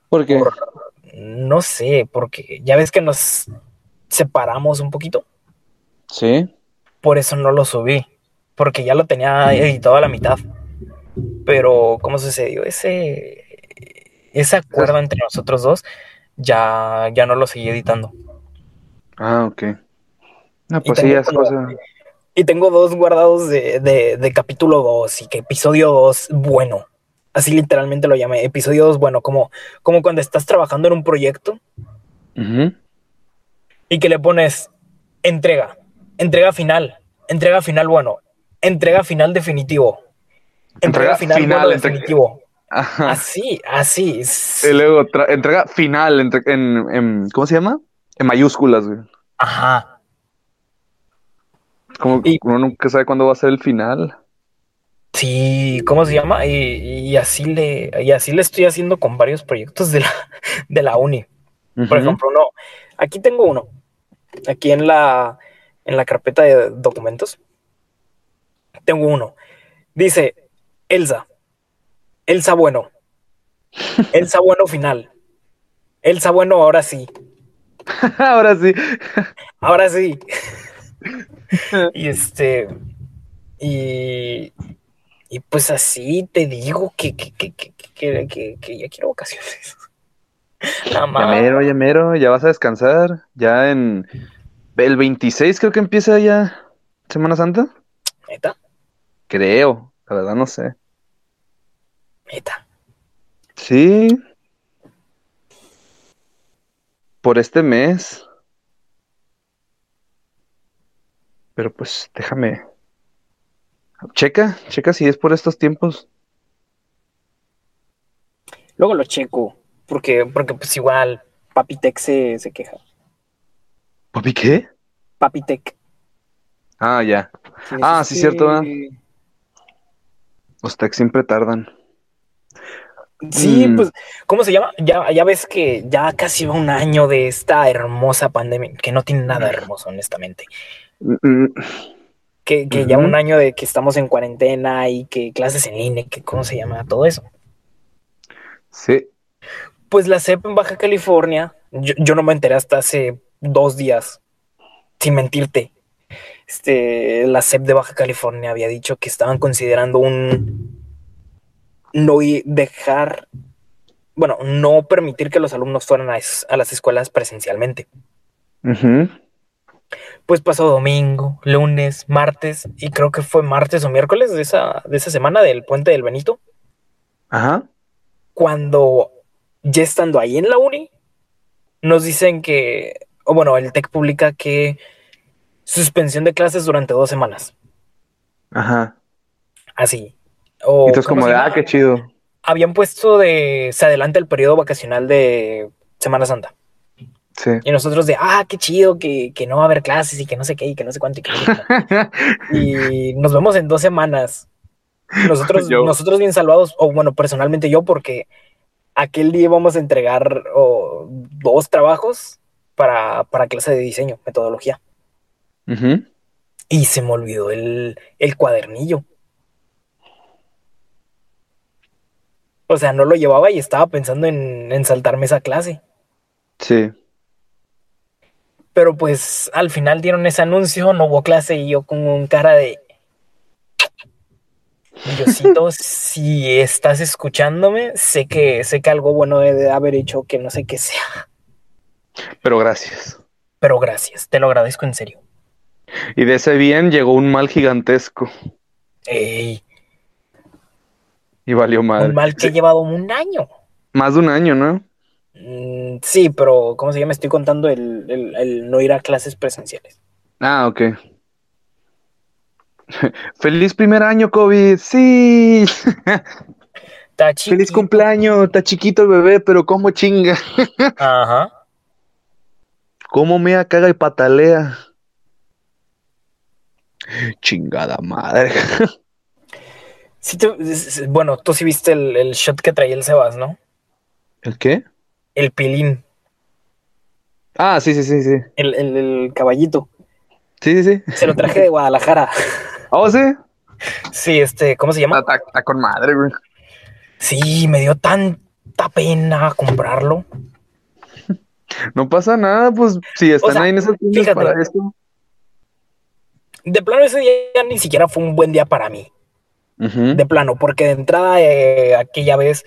¿Por qué? Por- no sé, porque ya ves que nos separamos un poquito. Sí. Por eso no lo subí. Porque ya lo tenía editado a la mitad. Pero, ¿cómo sucedió? Ese, ese acuerdo entre nosotros dos ya, ya no lo seguí editando. Ah, ok. No, pues sí, tengo es como- cosa. Y tengo dos guardados de, de, de capítulo 2 y que episodio 2 bueno. Así literalmente lo llamé. Episodio 2 bueno, como, como cuando estás trabajando en un proyecto y que le pones entrega, entrega final, entrega final bueno, entrega final definitivo, entrega, Entrega final, final, bueno entre- definitivo. Ajá. Así, así. Y luego entrega final entre- en, en- ¿cómo se llama? En mayúsculas, güey. Ajá. Como Y- uno nunca sabe cuándo va a ser el final. Sí, ¿cómo se llama? Y, y así le, y así le estoy haciendo con varios proyectos de la, de la uni. Por ejemplo, uno, aquí tengo uno, aquí en la, en la carpeta de documentos, tengo uno. Dice, Elsa, Elsa bueno, Elsa bueno final, Elsa bueno ahora sí, Ahora sí. ahora sí. Y este, y, y pues así te digo que, que, que, que, que, ya quiero vacaciones. Nada Ya más. mero, ya mero, ya vas a descansar. Ya en el 26 creo que empieza ya Semana Santa. Neta, Creo, la verdad no sé. neta. Sí. Por este mes. Pero pues déjame. Checa, checa si es por estos tiempos. Luego lo checo, porque, porque pues igual Papitec se, se queja. ¿Papi qué? Papitec. Ah, ya. Sí, Ah, sí, cierto. Sí, Los techs siempre tardan. Sí, Mm. pues, ¿cómo se llama? Ya, ya ves que ya casi va un año de esta hermosa pandemia, que no tiene nada hermoso, honestamente. Mm, mm, Que, ya un año de que estamos en cuarentena y que clases en línea, que cómo se llama todo eso. Sí. Pues la CEP en Baja California, yo, yo no me enteré hasta hace dos días, sin mentirte. Este, la CEP de Baja California había dicho que estaban considerando un no dejar, bueno, no permitir que los alumnos fueran a, es- a las escuelas presencialmente. Ujú. Pues pasó domingo, lunes, martes, y creo que fue martes o miércoles de esa, de esa semana del puente del Benito. Ajá. cuando ya estando ahí en la uni, nos dicen que, o bueno, el TEC publica que suspensión de clases durante dos semanas. Ajá. Así. O, Y entonces ¿cómo como de, ah, qué chido. Habían puesto de, se adelanta el periodo vacacional de Semana Santa. Sí. Y nosotros de, ah, qué chido, que, que no va a haber clases y que no sé qué, y que no sé cuánto. Y, que no. Y nos vemos en dos semanas. Nosotros, Yo. nosotros bien salvados, o bueno, personalmente yo, porque aquel día íbamos a entregar oh, dos trabajos para, para clase de diseño, metodología. Y se me olvidó el, el cuadernillo. O sea, no lo llevaba y estaba pensando en, en saltarme esa clase. Sí. Pero pues al final dieron ese anuncio, no hubo clase y yo con un cara de... Diosito, si estás escuchándome, sé que, sé que algo bueno he de haber hecho que no sé qué sea. Pero gracias. Pero gracias, te lo agradezco en serio. Y de ese bien llegó un mal gigantesco. Ey, Y valió madre. un mal que he llevado un año. Más de un año, ¿no? Mm, sí, pero ¿cómo se llama? Estoy contando el, el- el no ir a clases presenciales. Ah, ok. Feliz primer año, COVID. Sí. Está Feliz cumpleaños. Está chiquito el bebé, pero cómo chinga. Ajá. Cómo mea, caga y patalea. Chingada madre. Sí es- bueno, tú sí viste el, el shot que traía el Sebas, ¿no? ¿El qué? El pilín, Ah, sí, sí, sí, sí. el, el- el caballito. Sí, sí, sí. Se lo traje de Guadalajara. ¿Oh, sí? Sí, este, ¿cómo se llama? Está, está con madre, güey. Sí, me dio tanta pena comprarlo. No pasa nada, pues si están sea, ahí en esas fíjate. para esto. De plano, ese día ni siquiera fue un buen día para mí. De plano, porque de entrada, eh, aquella vez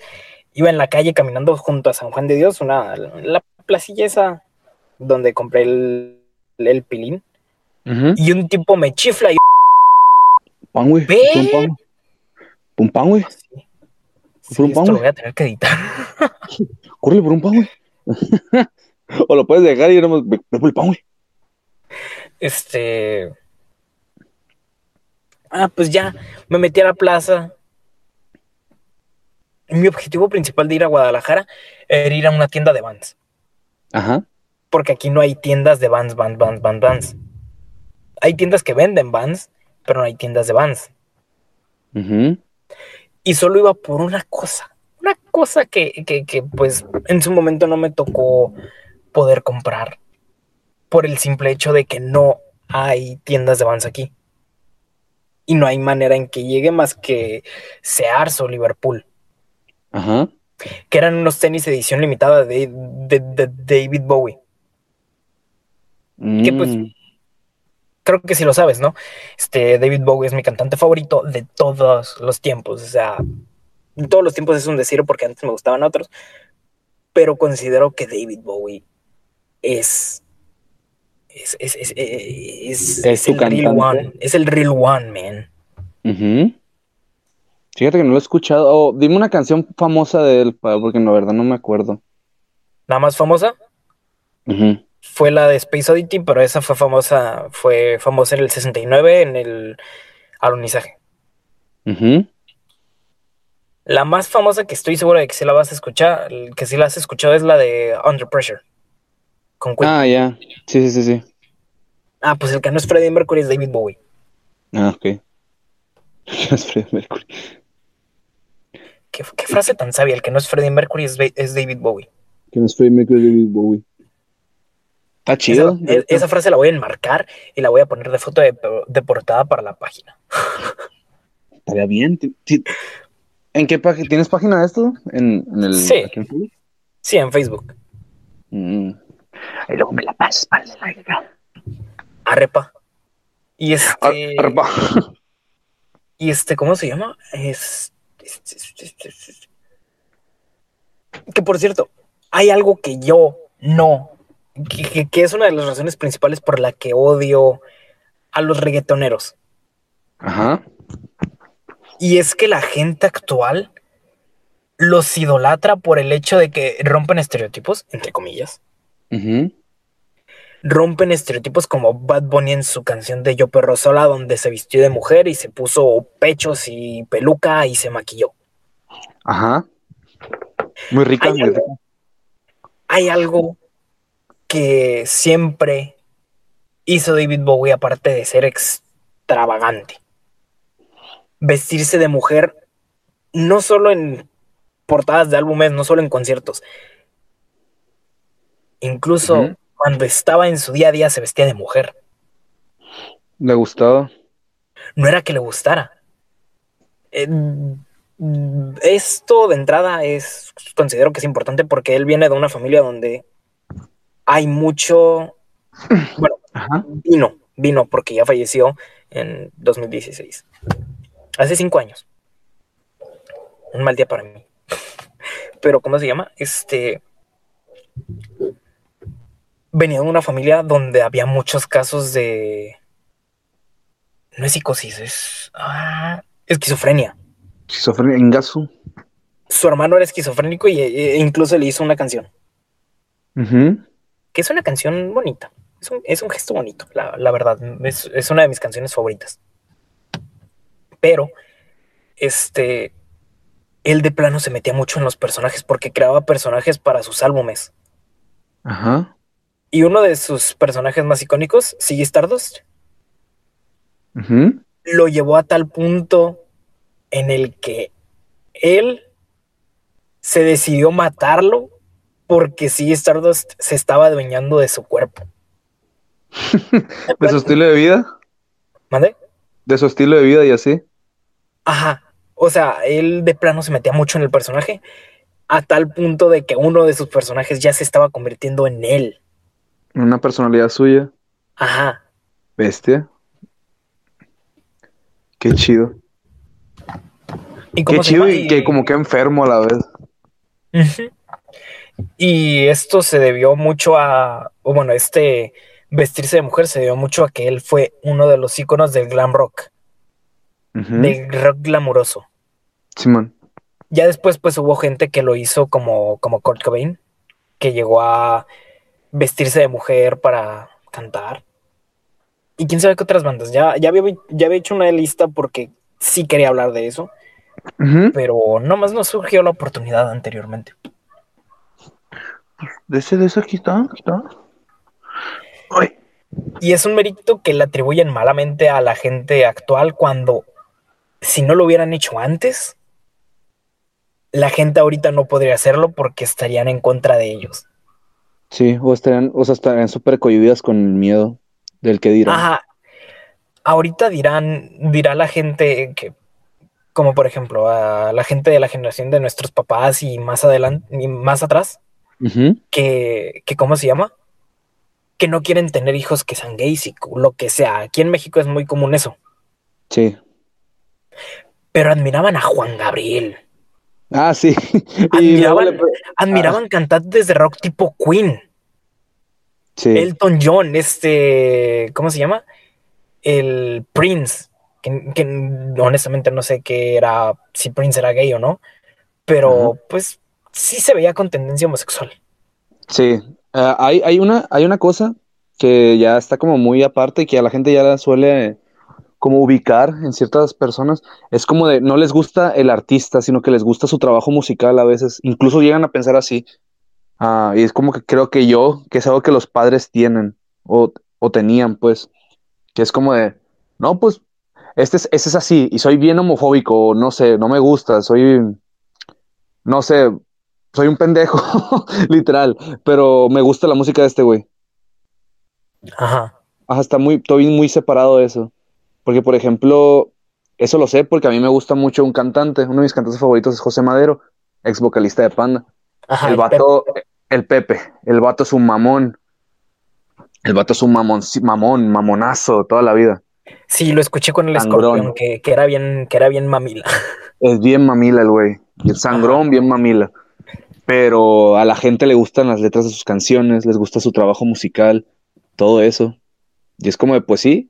iba en la calle caminando junto a San Juan de Dios, una, la placilla esa donde compré el, el pilín. Ujú. Y un tipo me chifla y Pan, güey. Ve. Pan. Un pan, güey. Sí, Por un esto pan, lo güey. voy a tener que editar. Córrele por un pan, güey. o lo puedes dejar y ve por el pan, güey. Este. Ah, pues ya me metí a la plaza. Mi objetivo principal de ir a Guadalajara era ir a una tienda de Vans. Ajá. Porque aquí no hay tiendas de Vans, Vans, Vans, Vans, Vans. Hay tiendas que venden Vans, pero no hay tiendas de Vans. Y solo iba por una cosa. Una cosa que, que, que, pues en su momento no me tocó poder comprar. Por el simple hecho de que no hay tiendas de Vans aquí. Y no hay manera en que llegue más que Sears o Liverpool. Ajá. Que eran unos tenis edición limitada de, de- de David Bowie. Que, pues, Mm. Creo que sí lo sabes, ¿no? Este David Bowie es mi cantante favorito de todos los tiempos. O sea, todos los tiempos es un decir porque antes me gustaban otros. Pero considero que David Bowie es. Es, es, es, es- Es el real cantante. one. Es el real one, man. Ujú. Fíjate que no lo he escuchado. Oh, dime una canción famosa de él, porque la verdad no me acuerdo. La más famosa fue la de Space Oddity, pero esa fue famosa, fue famosa en el 69 en el alunizaje. La más famosa que estoy seguro de que sí la vas a escuchar, que sí la has escuchado es la de Under Pressure. Con Queen. Ah, ya. Sí, sí, sí, sí. Ah, pues el que no es Freddie Mercury es David Bowie. Ah, ok. Es Freddie Mercury. ¿Qué, qué frase tan sabia? El que no es Freddie Mercury es, David Bowie. Que no es Freddie Mercury, es David Bowie. Está Esa, chido. e- esa frase la voy a enmarcar y la voy a poner de foto de, de portada para la página. Estaría bien. ¿En qué página? ¿Tienes página de esto? ¿En, en el, Sí. en Facebook? Sí, en Facebook. Mm. Ahí luego me la pasas para. Arrepa. Y este. arpa. Y este, ¿cómo se llama? Es. Que por cierto, hay algo que yo no. Que, que- es una de las razones principales por la que odio a los reggaetoneros. Ajá. Y es que la gente actual los idolatra por el hecho de que rompen estereotipos, entre comillas. Ujú. Rompen estereotipos como Bad Bunny en su canción de Yo Perro Sola, donde se vistió de mujer y se puso pechos y peluca y se maquilló. Ajá. Muy rica, Hay muy algo-. Hay algo que siempre hizo David Bowie, aparte de ser extravagante. vestirse de mujer, no solo en portadas de álbumes, no solo en conciertos. Incluso. Cuando estaba en su día a día se vestía de mujer. ¿Le gustaba? No era que le gustara. Eh, esto de entrada es, considero que es importante porque él viene de una familia donde hay mucho, bueno, Ajá. vino, vino porque ya falleció en 2016. Hace cinco años. Un mal día para mí. Pero, ¿cómo se llama? Este. Venía de una familia donde había muchos casos de. No es psicosis, es. ah, esquizofrenia. Esquizofrenia, engaso. Su hermano era esquizofrénico y e- incluso le hizo una canción. Ujú. Que es una canción bonita. Es un, es un gesto bonito, la, la verdad. Es, es una de mis canciones favoritas. Pero, este. Él de plano se metía mucho en los personajes porque creaba personajes para sus álbumes. Ajá. Y uno de sus personajes más icónicos, Ziggy Stardust, lo llevó a tal punto en el que él se decidió matarlo porque Ziggy Stardust se estaba adueñando de su cuerpo. ¿De su estilo de vida? ¿Mande? ¿De su estilo de vida y así? Ajá. O sea, él de plano se metía mucho en el personaje a tal punto de que uno de sus personajes ya se estaba convirtiendo en él. Una personalidad suya. Ajá. Bestia. Qué chido. ¿Y Qué chido y que como que enfermo a la vez. Y esto se debió mucho a, o bueno, este vestirse de mujer se debió mucho a que él fue uno de los íconos del glam rock, Ujú. del rock glamuroso. Simón. Ya después pues hubo gente que lo hizo como, como Kurt Cobain, que llegó a vestirse de mujer para cantar. Y quién sabe qué otras bandas. Ya, ya, había, ya había hecho una lista porque sí quería hablar de eso, Ujú. pero nomás no surgió la oportunidad anteriormente. De ese, de ese aquí está, aquí está. Ay. Y es un mérito que le atribuyen malamente a la gente actual cuando, si no lo hubieran hecho antes, la gente ahorita no podría hacerlo porque estarían en contra de ellos. Sí, o estarían, o sea, estarían súper cohibidas con el miedo del que dirán. Ajá. Ahorita dirán, dirá la gente que, como por ejemplo, a la gente de la generación de nuestros papás y más adelante, y más atrás, que, que ¿cómo se llama? Que no quieren tener hijos que sean gays y lo que sea. Aquí en México es muy común eso. Sí. Pero admiraban a Juan Gabriel. Ah, sí. Y Admiraban, le- admiraban cantantes de rock tipo Queen, Sí. Elton John, este, ¿cómo se llama? El Prince, que, que honestamente no sé qué era, si Prince era gay o no, pero pues sí se veía con tendencia homosexual. Sí, Ah, hay, hay una, hay una cosa que ya está como muy aparte y que a la gente ya la suele como ubicar en ciertas personas. Es como de no les gusta el artista, sino que les gusta su trabajo musical a veces. Incluso llegan a pensar así. Ah, y es como que creo que yo, que es algo que los padres tienen o, o tenían, pues, que es como de, no, pues, este es, este es así y soy bien homofóbico, o no sé, no me gusta, soy, no sé, soy un pendejo, literal, pero me gusta la música de este güey. Ajá. Ajá, está muy, estoy muy separado de eso. Porque, por ejemplo, eso lo sé porque a mí me gusta mucho un cantante. Uno de mis cantantes favoritos es José Madero, ex vocalista de Panda. Ajá. el el vato, el Pepe, el vato es un mamón. El vato es un mamón, mamón, mamonazo toda la vida. Sí, lo escuché con el escorpión, que, que era bien, que era bien mamila. Es bien mamila el güey. El sangrón, bien mamila. Pero a la gente le gustan las letras de sus canciones, les gusta su trabajo musical, todo eso. Y es como de, pues sí.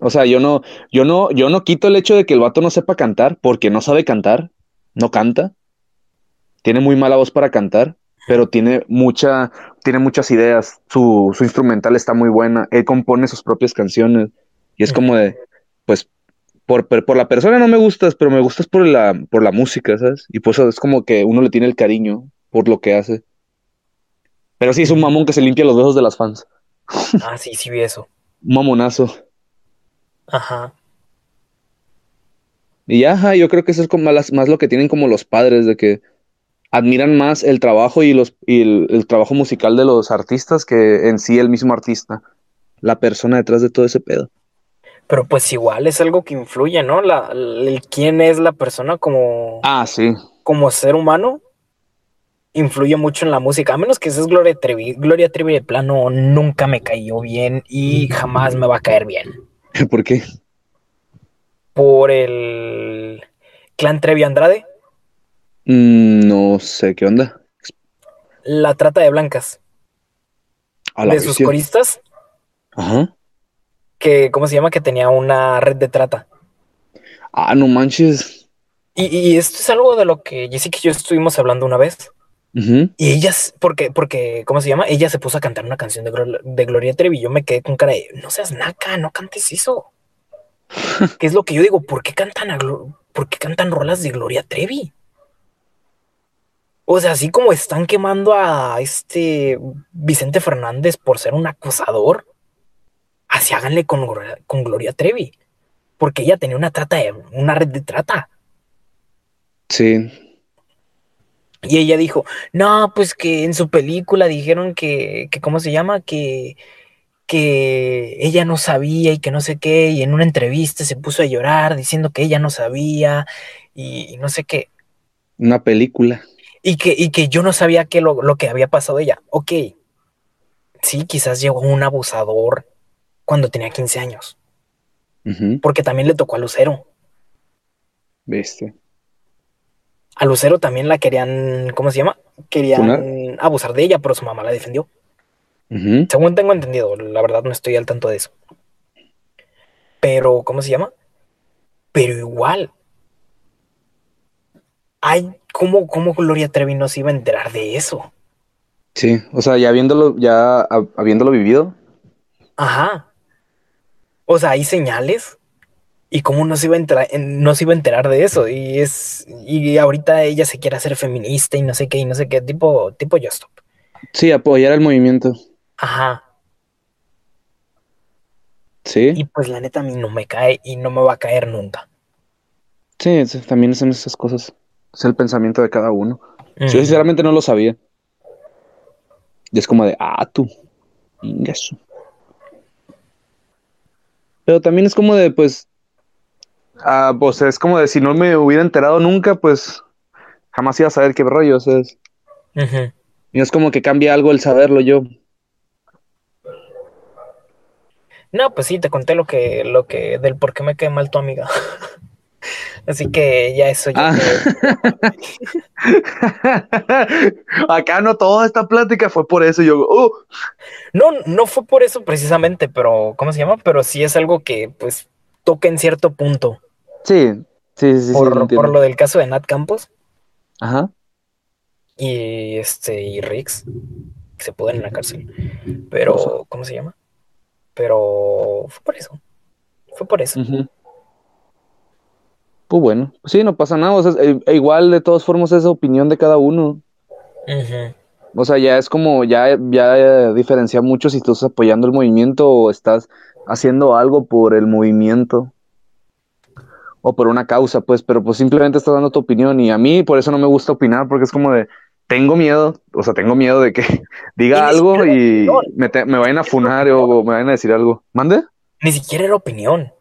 O sea, yo no, yo no, yo no quito el hecho de que el vato no sepa cantar, porque no sabe cantar, no canta. Tiene muy mala voz para cantar, pero tiene mucha, tiene muchas ideas. Su, su instrumental está muy buena. Él compone sus propias canciones. Y es como de, pues, por, por, la persona no me gustas, pero me gustas por la, por la música, ¿sabes? Y por eso es como que uno le tiene el cariño por lo que hace. Pero sí es un mamón que se limpia los dedos de las fans. Ah, sí, sí vi eso. Un mamonazo. Ajá. Y ya, ajá, yo creo que eso es como más, más lo que tienen como los padres, de que admiran más el trabajo y, los, y el, el trabajo musical de los artistas que en sí el mismo artista, la persona detrás de todo ese pedo. Pero pues igual es algo que influye, ¿no? La, el quién es la persona como, Ah, sí. como ser humano influye mucho en la música. A menos que seas Gloria Trevi. Gloria Trevi de plano nunca me cayó bien y jamás me va a caer bien. ¿Por qué? Por el clan Trevi Andrade, Mm, no sé qué onda. la trata de blancas A la de sus coristas, Ajá. que, ¿cómo se llama? Que tenía una red de trata. Ah, no manches. Y, y esto es algo de lo que Jessica y yo estuvimos hablando una vez. Y ellas, porque, porque, ¿cómo se llama? Ella se puso a cantar una canción de, Glo- de Gloria Trevi. y Yo me quedé con cara de, no seas naca, no cantes eso. ¿Qué es lo que yo digo? ¿Por qué cantan, a ¿por qué cantan rolas de Gloria Trevi? O sea, así como están quemando a este Vicente Fernández por ser un acosador, así háganle con, con Gloria Trevi. Porque ella tenía una trata de, una red de trata. Sí. Y ella dijo, no, pues que en su película dijeron que, que ¿cómo se llama? Que, que ella no sabía y que no sé qué, y en una entrevista se puso a llorar diciendo que ella no sabía y, y no sé qué, Una película. y que, y que yo no sabía qué lo, lo que había pasado ella. Ok, sí, quizás llegó un abusador cuando tenía 15 años, porque también le tocó a Lucero. Bestia. A Lucero también la querían, ¿cómo se llama? Querían abusar de ella, pero su mamá la defendió. Según tengo entendido, la verdad no estoy al tanto de eso. Pero, ¿cómo se llama? Pero igual. Ay, ¿cómo, cómo Gloria Trevi no se iba a enterar de eso? Sí, o sea, ya habiéndolo, ya hab- habiéndolo vivido. Ajá. O sea, hay señales. ¿Y cómo no se iba a enterar, en- no se iba a enterar de eso? Y es. Y ahorita ella se quiere hacer feminista y no sé qué, y no sé qué, tipo, tipo Just Stop. Sí, apoyar el movimiento. Ajá. Sí, Y pues la neta a mí no me cae y no me va a caer nunca. sí, también son esas cosas. Es el pensamiento de cada uno. Yo sinceramente no lo sabía. Y es como de, ah, tú. Ingaso. Pero también es como de, pues, ah, pues es como de si no me hubiera enterado nunca, pues jamás iba a saber qué rollo. O sea, es- y es como que cambia algo el saberlo yo. No, pues sí, te conté lo que, lo que, del por qué me cae mal tu amiga. Así que ya eso ya. Ah. Acá no toda esta plática fue por eso. Yo, oh, No, no fue por eso precisamente, pero, ¿cómo se llama? Pero sí es algo que, pues, toca en cierto punto. Sí, sí, sí, sí, por, lo entiendo. por lo del caso de Nat Campos Ajá. y este, y Riggs, que se pudieron en la cárcel. Pero, ¿cómo se llama? Pero fue por eso. Fue por eso. Pues bueno, sí, no pasa nada. O sea, e- e igual de todas formas es opinión de cada uno. O sea, ya es como, ya, ya eh, diferencia mucho si estás apoyando el movimiento o estás haciendo algo por el movimiento o por una causa, pues, pero pues simplemente estás dando tu opinión y a mí por eso no me gusta opinar porque es como de, tengo miedo, o sea, tengo miedo de que diga algo y me, te- me vayan a funar o me vayan a decir algo. ¿Mande? Ni siquiera era opinión.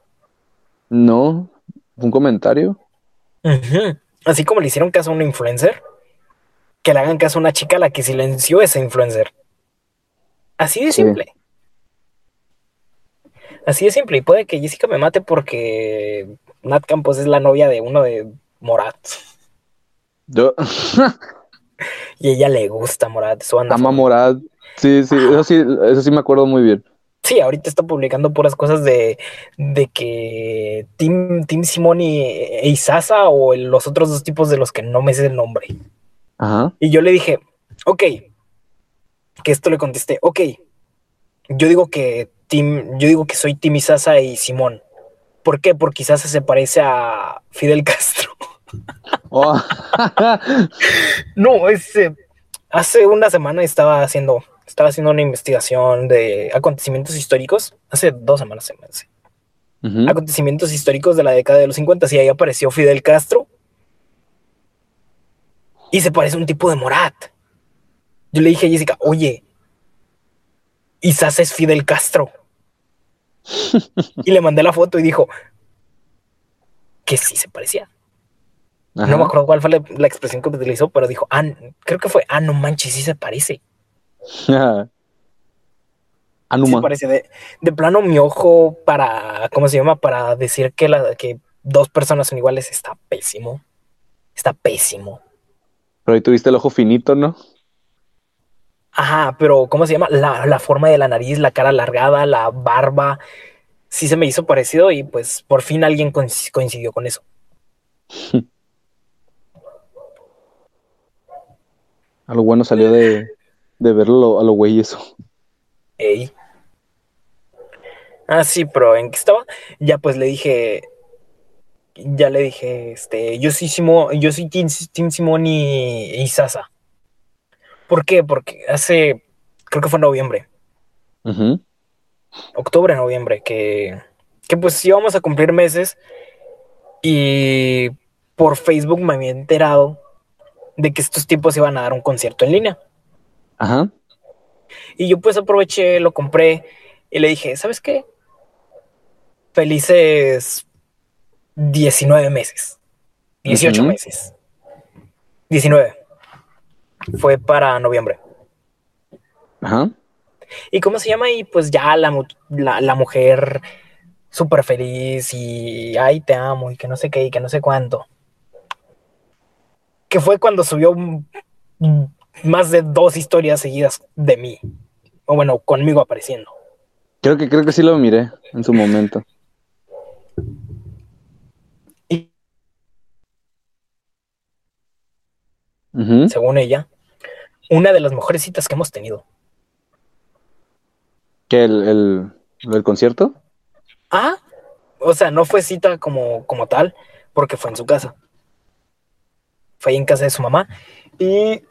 No, un comentario. Así como le hicieron caso a un influencer, que le hagan caso a una chica a la que silenció ese influencer. Así de Sí. simple. Así de simple. Y puede que Jessica me mate porque Nat Campos es la novia de uno de Morat. Yo, Y ella le gusta Morat. Su banda ama. Morad. Sí, sí, eso sí, eso sí me acuerdo muy bien. Sí, ahorita está publicando puras cosas de, de que Tim, Tim Simón y e Isasa o el- los otros dos tipos de los que no me sé el nombre. Ajá. Y yo le dije, ok, que esto le contesté, ok, yo digo que Tim, yo digo que soy Tim Isasa y Simón. ¿Por qué? Porque Isasa se parece a Fidel Castro. Oh. No, es, eh, hace una semana estaba haciendo, estaba haciendo una investigación de acontecimientos históricos. Hace dos semanas se me hace. Acontecimientos históricos de la década de los 50 y ahí apareció Fidel Castro y se parece a un tipo de Morat. Yo le dije a Jessica, oye, quizás es Fidel Castro. Y le mandé la foto y dijo que sí se parecía. Ajá. No me acuerdo cuál fue la, la expresión que utilizó, pero dijo, ah, creo que fue, ah, no manches, sí se parece. Sí Anuma. se parece. De, de plano, mi ojo para, ¿cómo se llama? Para decir que, la, que dos personas son iguales está pésimo. Está pésimo. Pero ahí tuviste el ojo finito, ¿no? Ajá, pero ¿cómo se llama? La, la forma de la nariz, la cara alargada, la barba. Sí se me hizo parecido y pues por fin alguien coinc- coincidió con eso. Algo bueno salió de, de verlo a lo güey eso. Ey. Ah, sí, pero ¿en qué estaba? Ya pues le dije, ya le dije, este, yo soy Simo, yo soy Team Simón y, y Sasa. ¿Por qué? Porque hace, creo que fue en noviembre, Ujú. octubre, noviembre, que, que pues íbamos a cumplir meses y por Facebook me había enterado de que estos tipos iban a dar un concierto en línea. Ajá. Y yo pues aproveché, lo compré y le dije, ¿sabes qué? Felices 19 meses. 18 Ujú. meses. 19. Fue para noviembre. Ajá. ¿Y cómo se llama? Y pues ya la, la, la mujer súper feliz y ay, te amo y que no sé qué y que no sé cuánto. Que fue cuando subió más de dos historias seguidas de mí. O bueno, conmigo apareciendo. Creo que, creo que sí lo miré en su momento. Según ella, una de las mejores citas que hemos tenido. ¿Qué, el, el, del concierto? Ah, o sea, no fue cita como, como tal, porque fue en su casa. Fue ahí en casa de su mamá. Y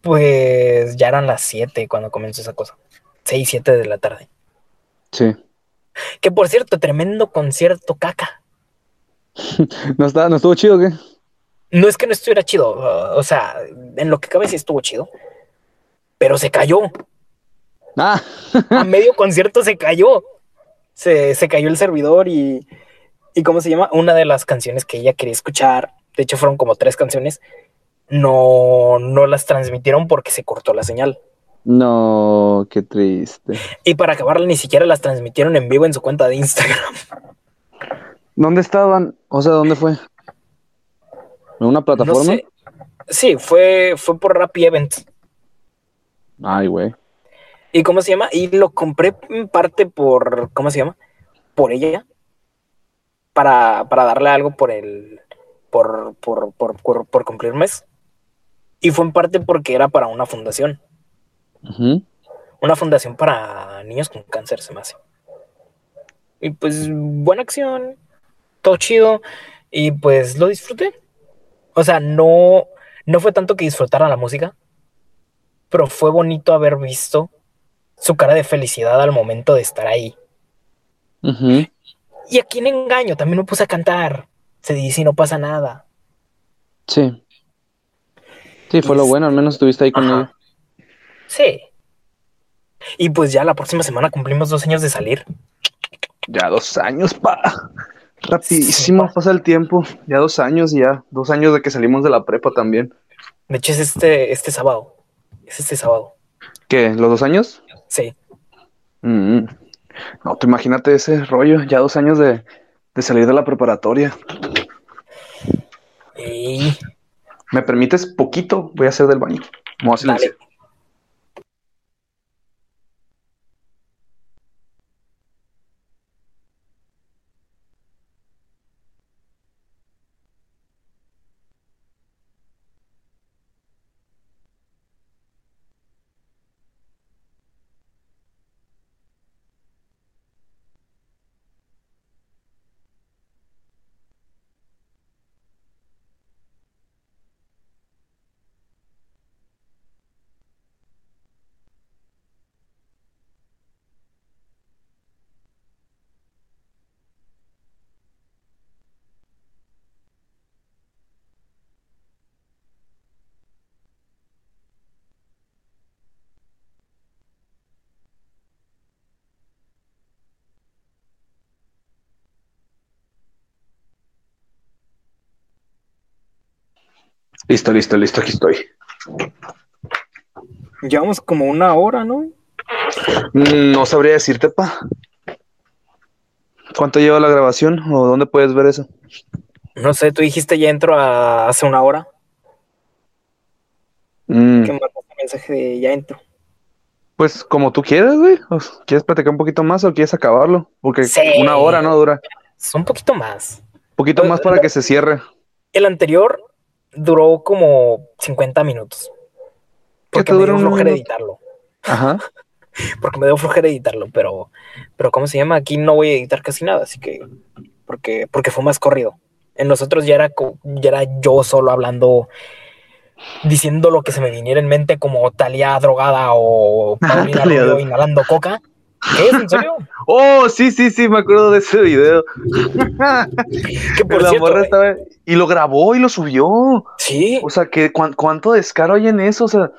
pues ya eran las 7 cuando comenzó esa cosa. 6, 7 de la tarde. Sí. Que por cierto, tremendo concierto caca. ¿No, está, ¿No estuvo chido qué? No es que no estuviera chido, uh, o sea, en lo que cabe sí estuvo chido, pero se cayó. Ah, A medio concierto se cayó. Se, se cayó el servidor y, y ¿cómo se llama? Una de las canciones que ella quería escuchar, de hecho fueron como tres canciones, no, no las transmitieron porque se cortó la señal. no, qué triste. Y para acabarla ni siquiera las transmitieron en vivo en su cuenta de Instagram. ¿Dónde estaban? O sea, ¿dónde fue? ¿En una No plataforma? sé. Sí, fue, fue por Rappi Event. Ay, güey. ¿Y cómo se llama? Y lo compré en parte por, ¿cómo se llama? Por ella. Para, para darle algo por el, por, por, por, por, por cumplir mes. Y fue en parte porque era para una fundación. Una fundación para niños con cáncer, se me hace. Y pues, buena acción. Todo chido. Y pues lo disfruté. O sea, no, no fue tanto que disfrutara la música. Pero fue bonito haber visto su cara de felicidad al momento de estar ahí. Ujú. Y a quién engaño, también me puse a cantar. Se dice y no pasa nada. Sí. Sí, fue lo bueno, al menos estuviste ahí con ella. Sí. Y pues ya la próxima semana cumplimos dos años de salir. Ya dos años, pa. Rapidísimo pasa el tiempo. Ya dos años, ya. Dos años de que salimos de la prepa también. De hecho, es este, este sábado. Es este sábado. ¿Qué? ¿Los dos años? Sí. Mm. No, tú imagínate ese rollo. Ya dos años de, de salir de la preparatoria. Y ¿Me permites poquito? Voy a hacer del baño. Me voy a silenciar. dale. Listo, listo, listo, aquí estoy. Llevamos como una hora, ¿no? No sabría decirte, pa. ¿Cuánto lleva la grabación o dónde puedes ver eso? No sé, tú dijiste ya entro a hace una hora. Mm, Que mandaste mensaje de ya entro. pues como tú quieras, güey. ¿Quieres platicar un poquito más o quieres acabarlo? Porque Sí. una hora no dura. Es un poquito más. Un poquito más para que se cierre. El anterior duró como 50 minutos. ¿Qué Porque me dio flojera editarlo. Ajá. Porque me dio flojera editarlo, pero, pero ¿cómo se llama? Aquí no voy a editar casi nada, así que. Porque, porque fue más corrido. En nosotros ya era, ya era yo solo hablando, diciendo lo que se me viniera en mente, como Talía drogada o Paulina Thalía Rubio dro- inhalando coca. ¿En serio? Oh, sí, sí, sí, me acuerdo de ese video. Que por la cierto, morra eh, estaba... Y lo grabó y lo subió. sí, O sea, que cuán- cuánto descaro hay en eso. O sea,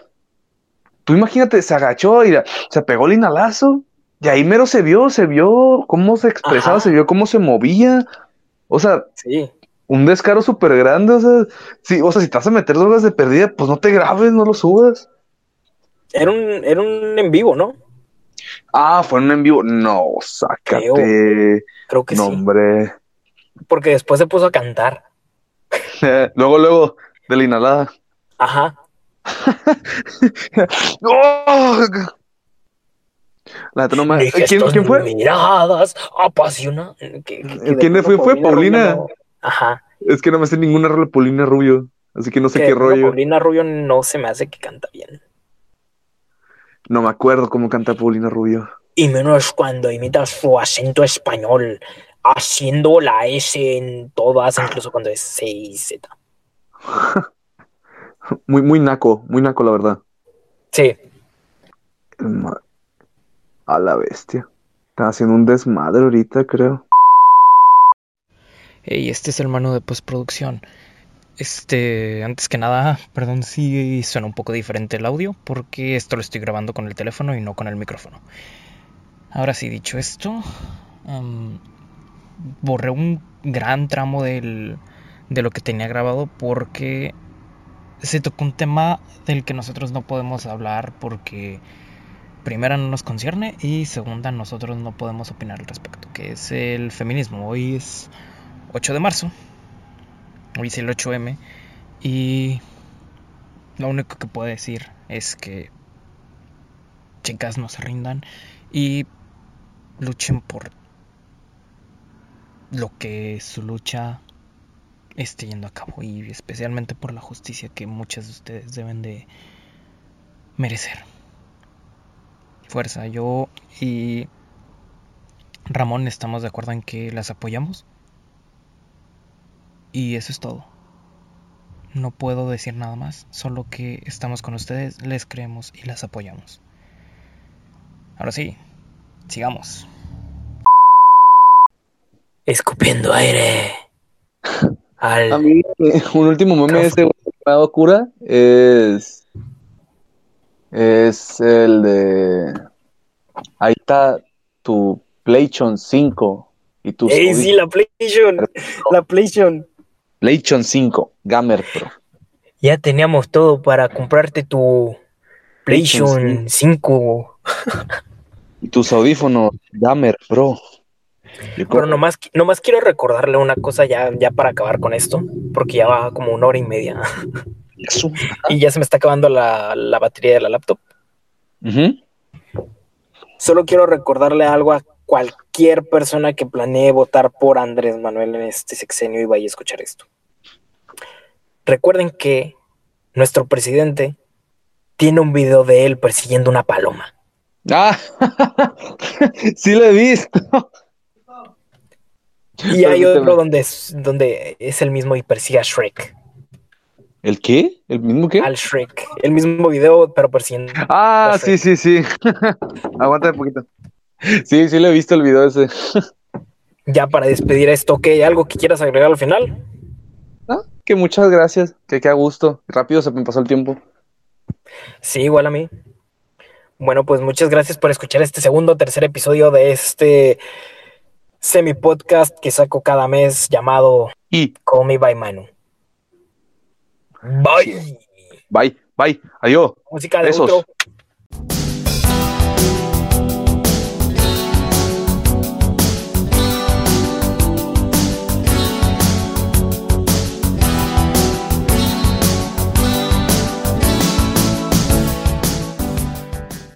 tú imagínate, se agachó y se pegó el inhalazo. Y ahí mero se vio, se vio cómo se expresaba, Ajá. se vio cómo se movía. O sea, sí. un descaro súper grande. O sea, sí, o sea, si te vas a meter drogas de perdida, pues no te grabes, no lo subas. Era un, era un en vivo, ¿no? Ah, fue en un en vivo. No, sácate. Creo que No, sí. Porque después se puso a cantar. luego, luego, de la inhalada. Ajá. ¡Oh! La no me... ¿Quién, fue? Miradas apasiona. ¿Qué- qué- qué- ¿Quién fue? ¿Fue Paulina? Rubio Ajá. Es que no me sé ninguna rola Paulina Rubio, así que no sé Que qué rollo. Paulina Rubio no se me hace que canta bien. No me acuerdo cómo canta Paulina Rubio. Y menos cuando imita su acento español, haciendo la S en todas, incluso cuando es C y Z. Muy, muy naco, muy naco, la verdad. Sí, A la bestia. Está haciendo un desmadre ahorita, creo. Hey, este es el mano de postproducción. Este, antes que nada, perdón si suena un poco diferente el audio, porque esto lo estoy grabando con el teléfono y no con el micrófono. Ahora sí, dicho esto, am, borré un gran tramo de lo que tenía grabado porque se tocó un tema del que nosotros no podemos hablar porque primera no nos concierne y segunda nosotros no podemos opinar al respecto, que es el feminismo. Hoy es 8 de marzo, hoy es el 8M y lo único que puedo decir es que chicas no se rindan y luchen por lo que su lucha esté yendo a cabo y especialmente por la justicia que muchas de ustedes deben de merecer. Fuerza, yo y Ramón estamos de acuerdo en que las apoyamos. Y eso es todo. No puedo decir nada más, solo que estamos con ustedes, les creemos y las apoyamos. Ahora sí, sigamos. Escupiendo aire. A mí, un último meme de ha dado cura es. Es el de. Ahí está tu PlayStation 5 y tu ¡Ey, sí, la PlayStation! La PlayStation. PlayStation 5 Gamer Pro. Ya teníamos todo para comprarte tu PlayStation 5. Y tus audífonos Gamer Pro. Yo Pero nomás, nomás quiero recordarle una cosa ya, ya para acabar con esto, porque ya va como una hora y media Eso. y ya se me está acabando la, la batería de la laptop. Solo quiero recordarle algo a cualquier persona que planee votar por Andrés Manuel en este sexenio y vaya a escuchar esto. Recuerden que nuestro presidente tiene un video de él persiguiendo una paloma. Ah, sí lo he visto. Y hay otro donde es, donde es el mismo y persigue a Shrek. ¿El qué? ¿El mismo qué? Al Shrek. El mismo video, pero persiguiendo. Ah, sí, sí, sí. Aguanta un poquito. Sí, sí lo he visto el video ese. Ya para despedir esto, ¿qué? ¿Algo que quieras agregar al final? Ah, que muchas gracias, que qué a gusto. Rápido se me pasó el tiempo. Sí, igual a mí. Bueno, pues muchas gracias por escuchar este segundo o tercer episodio de este semi podcast que saco cada mes llamado Y Call Me by Manu. Bye. Bye, bye, adiós. Música de Besos. outro.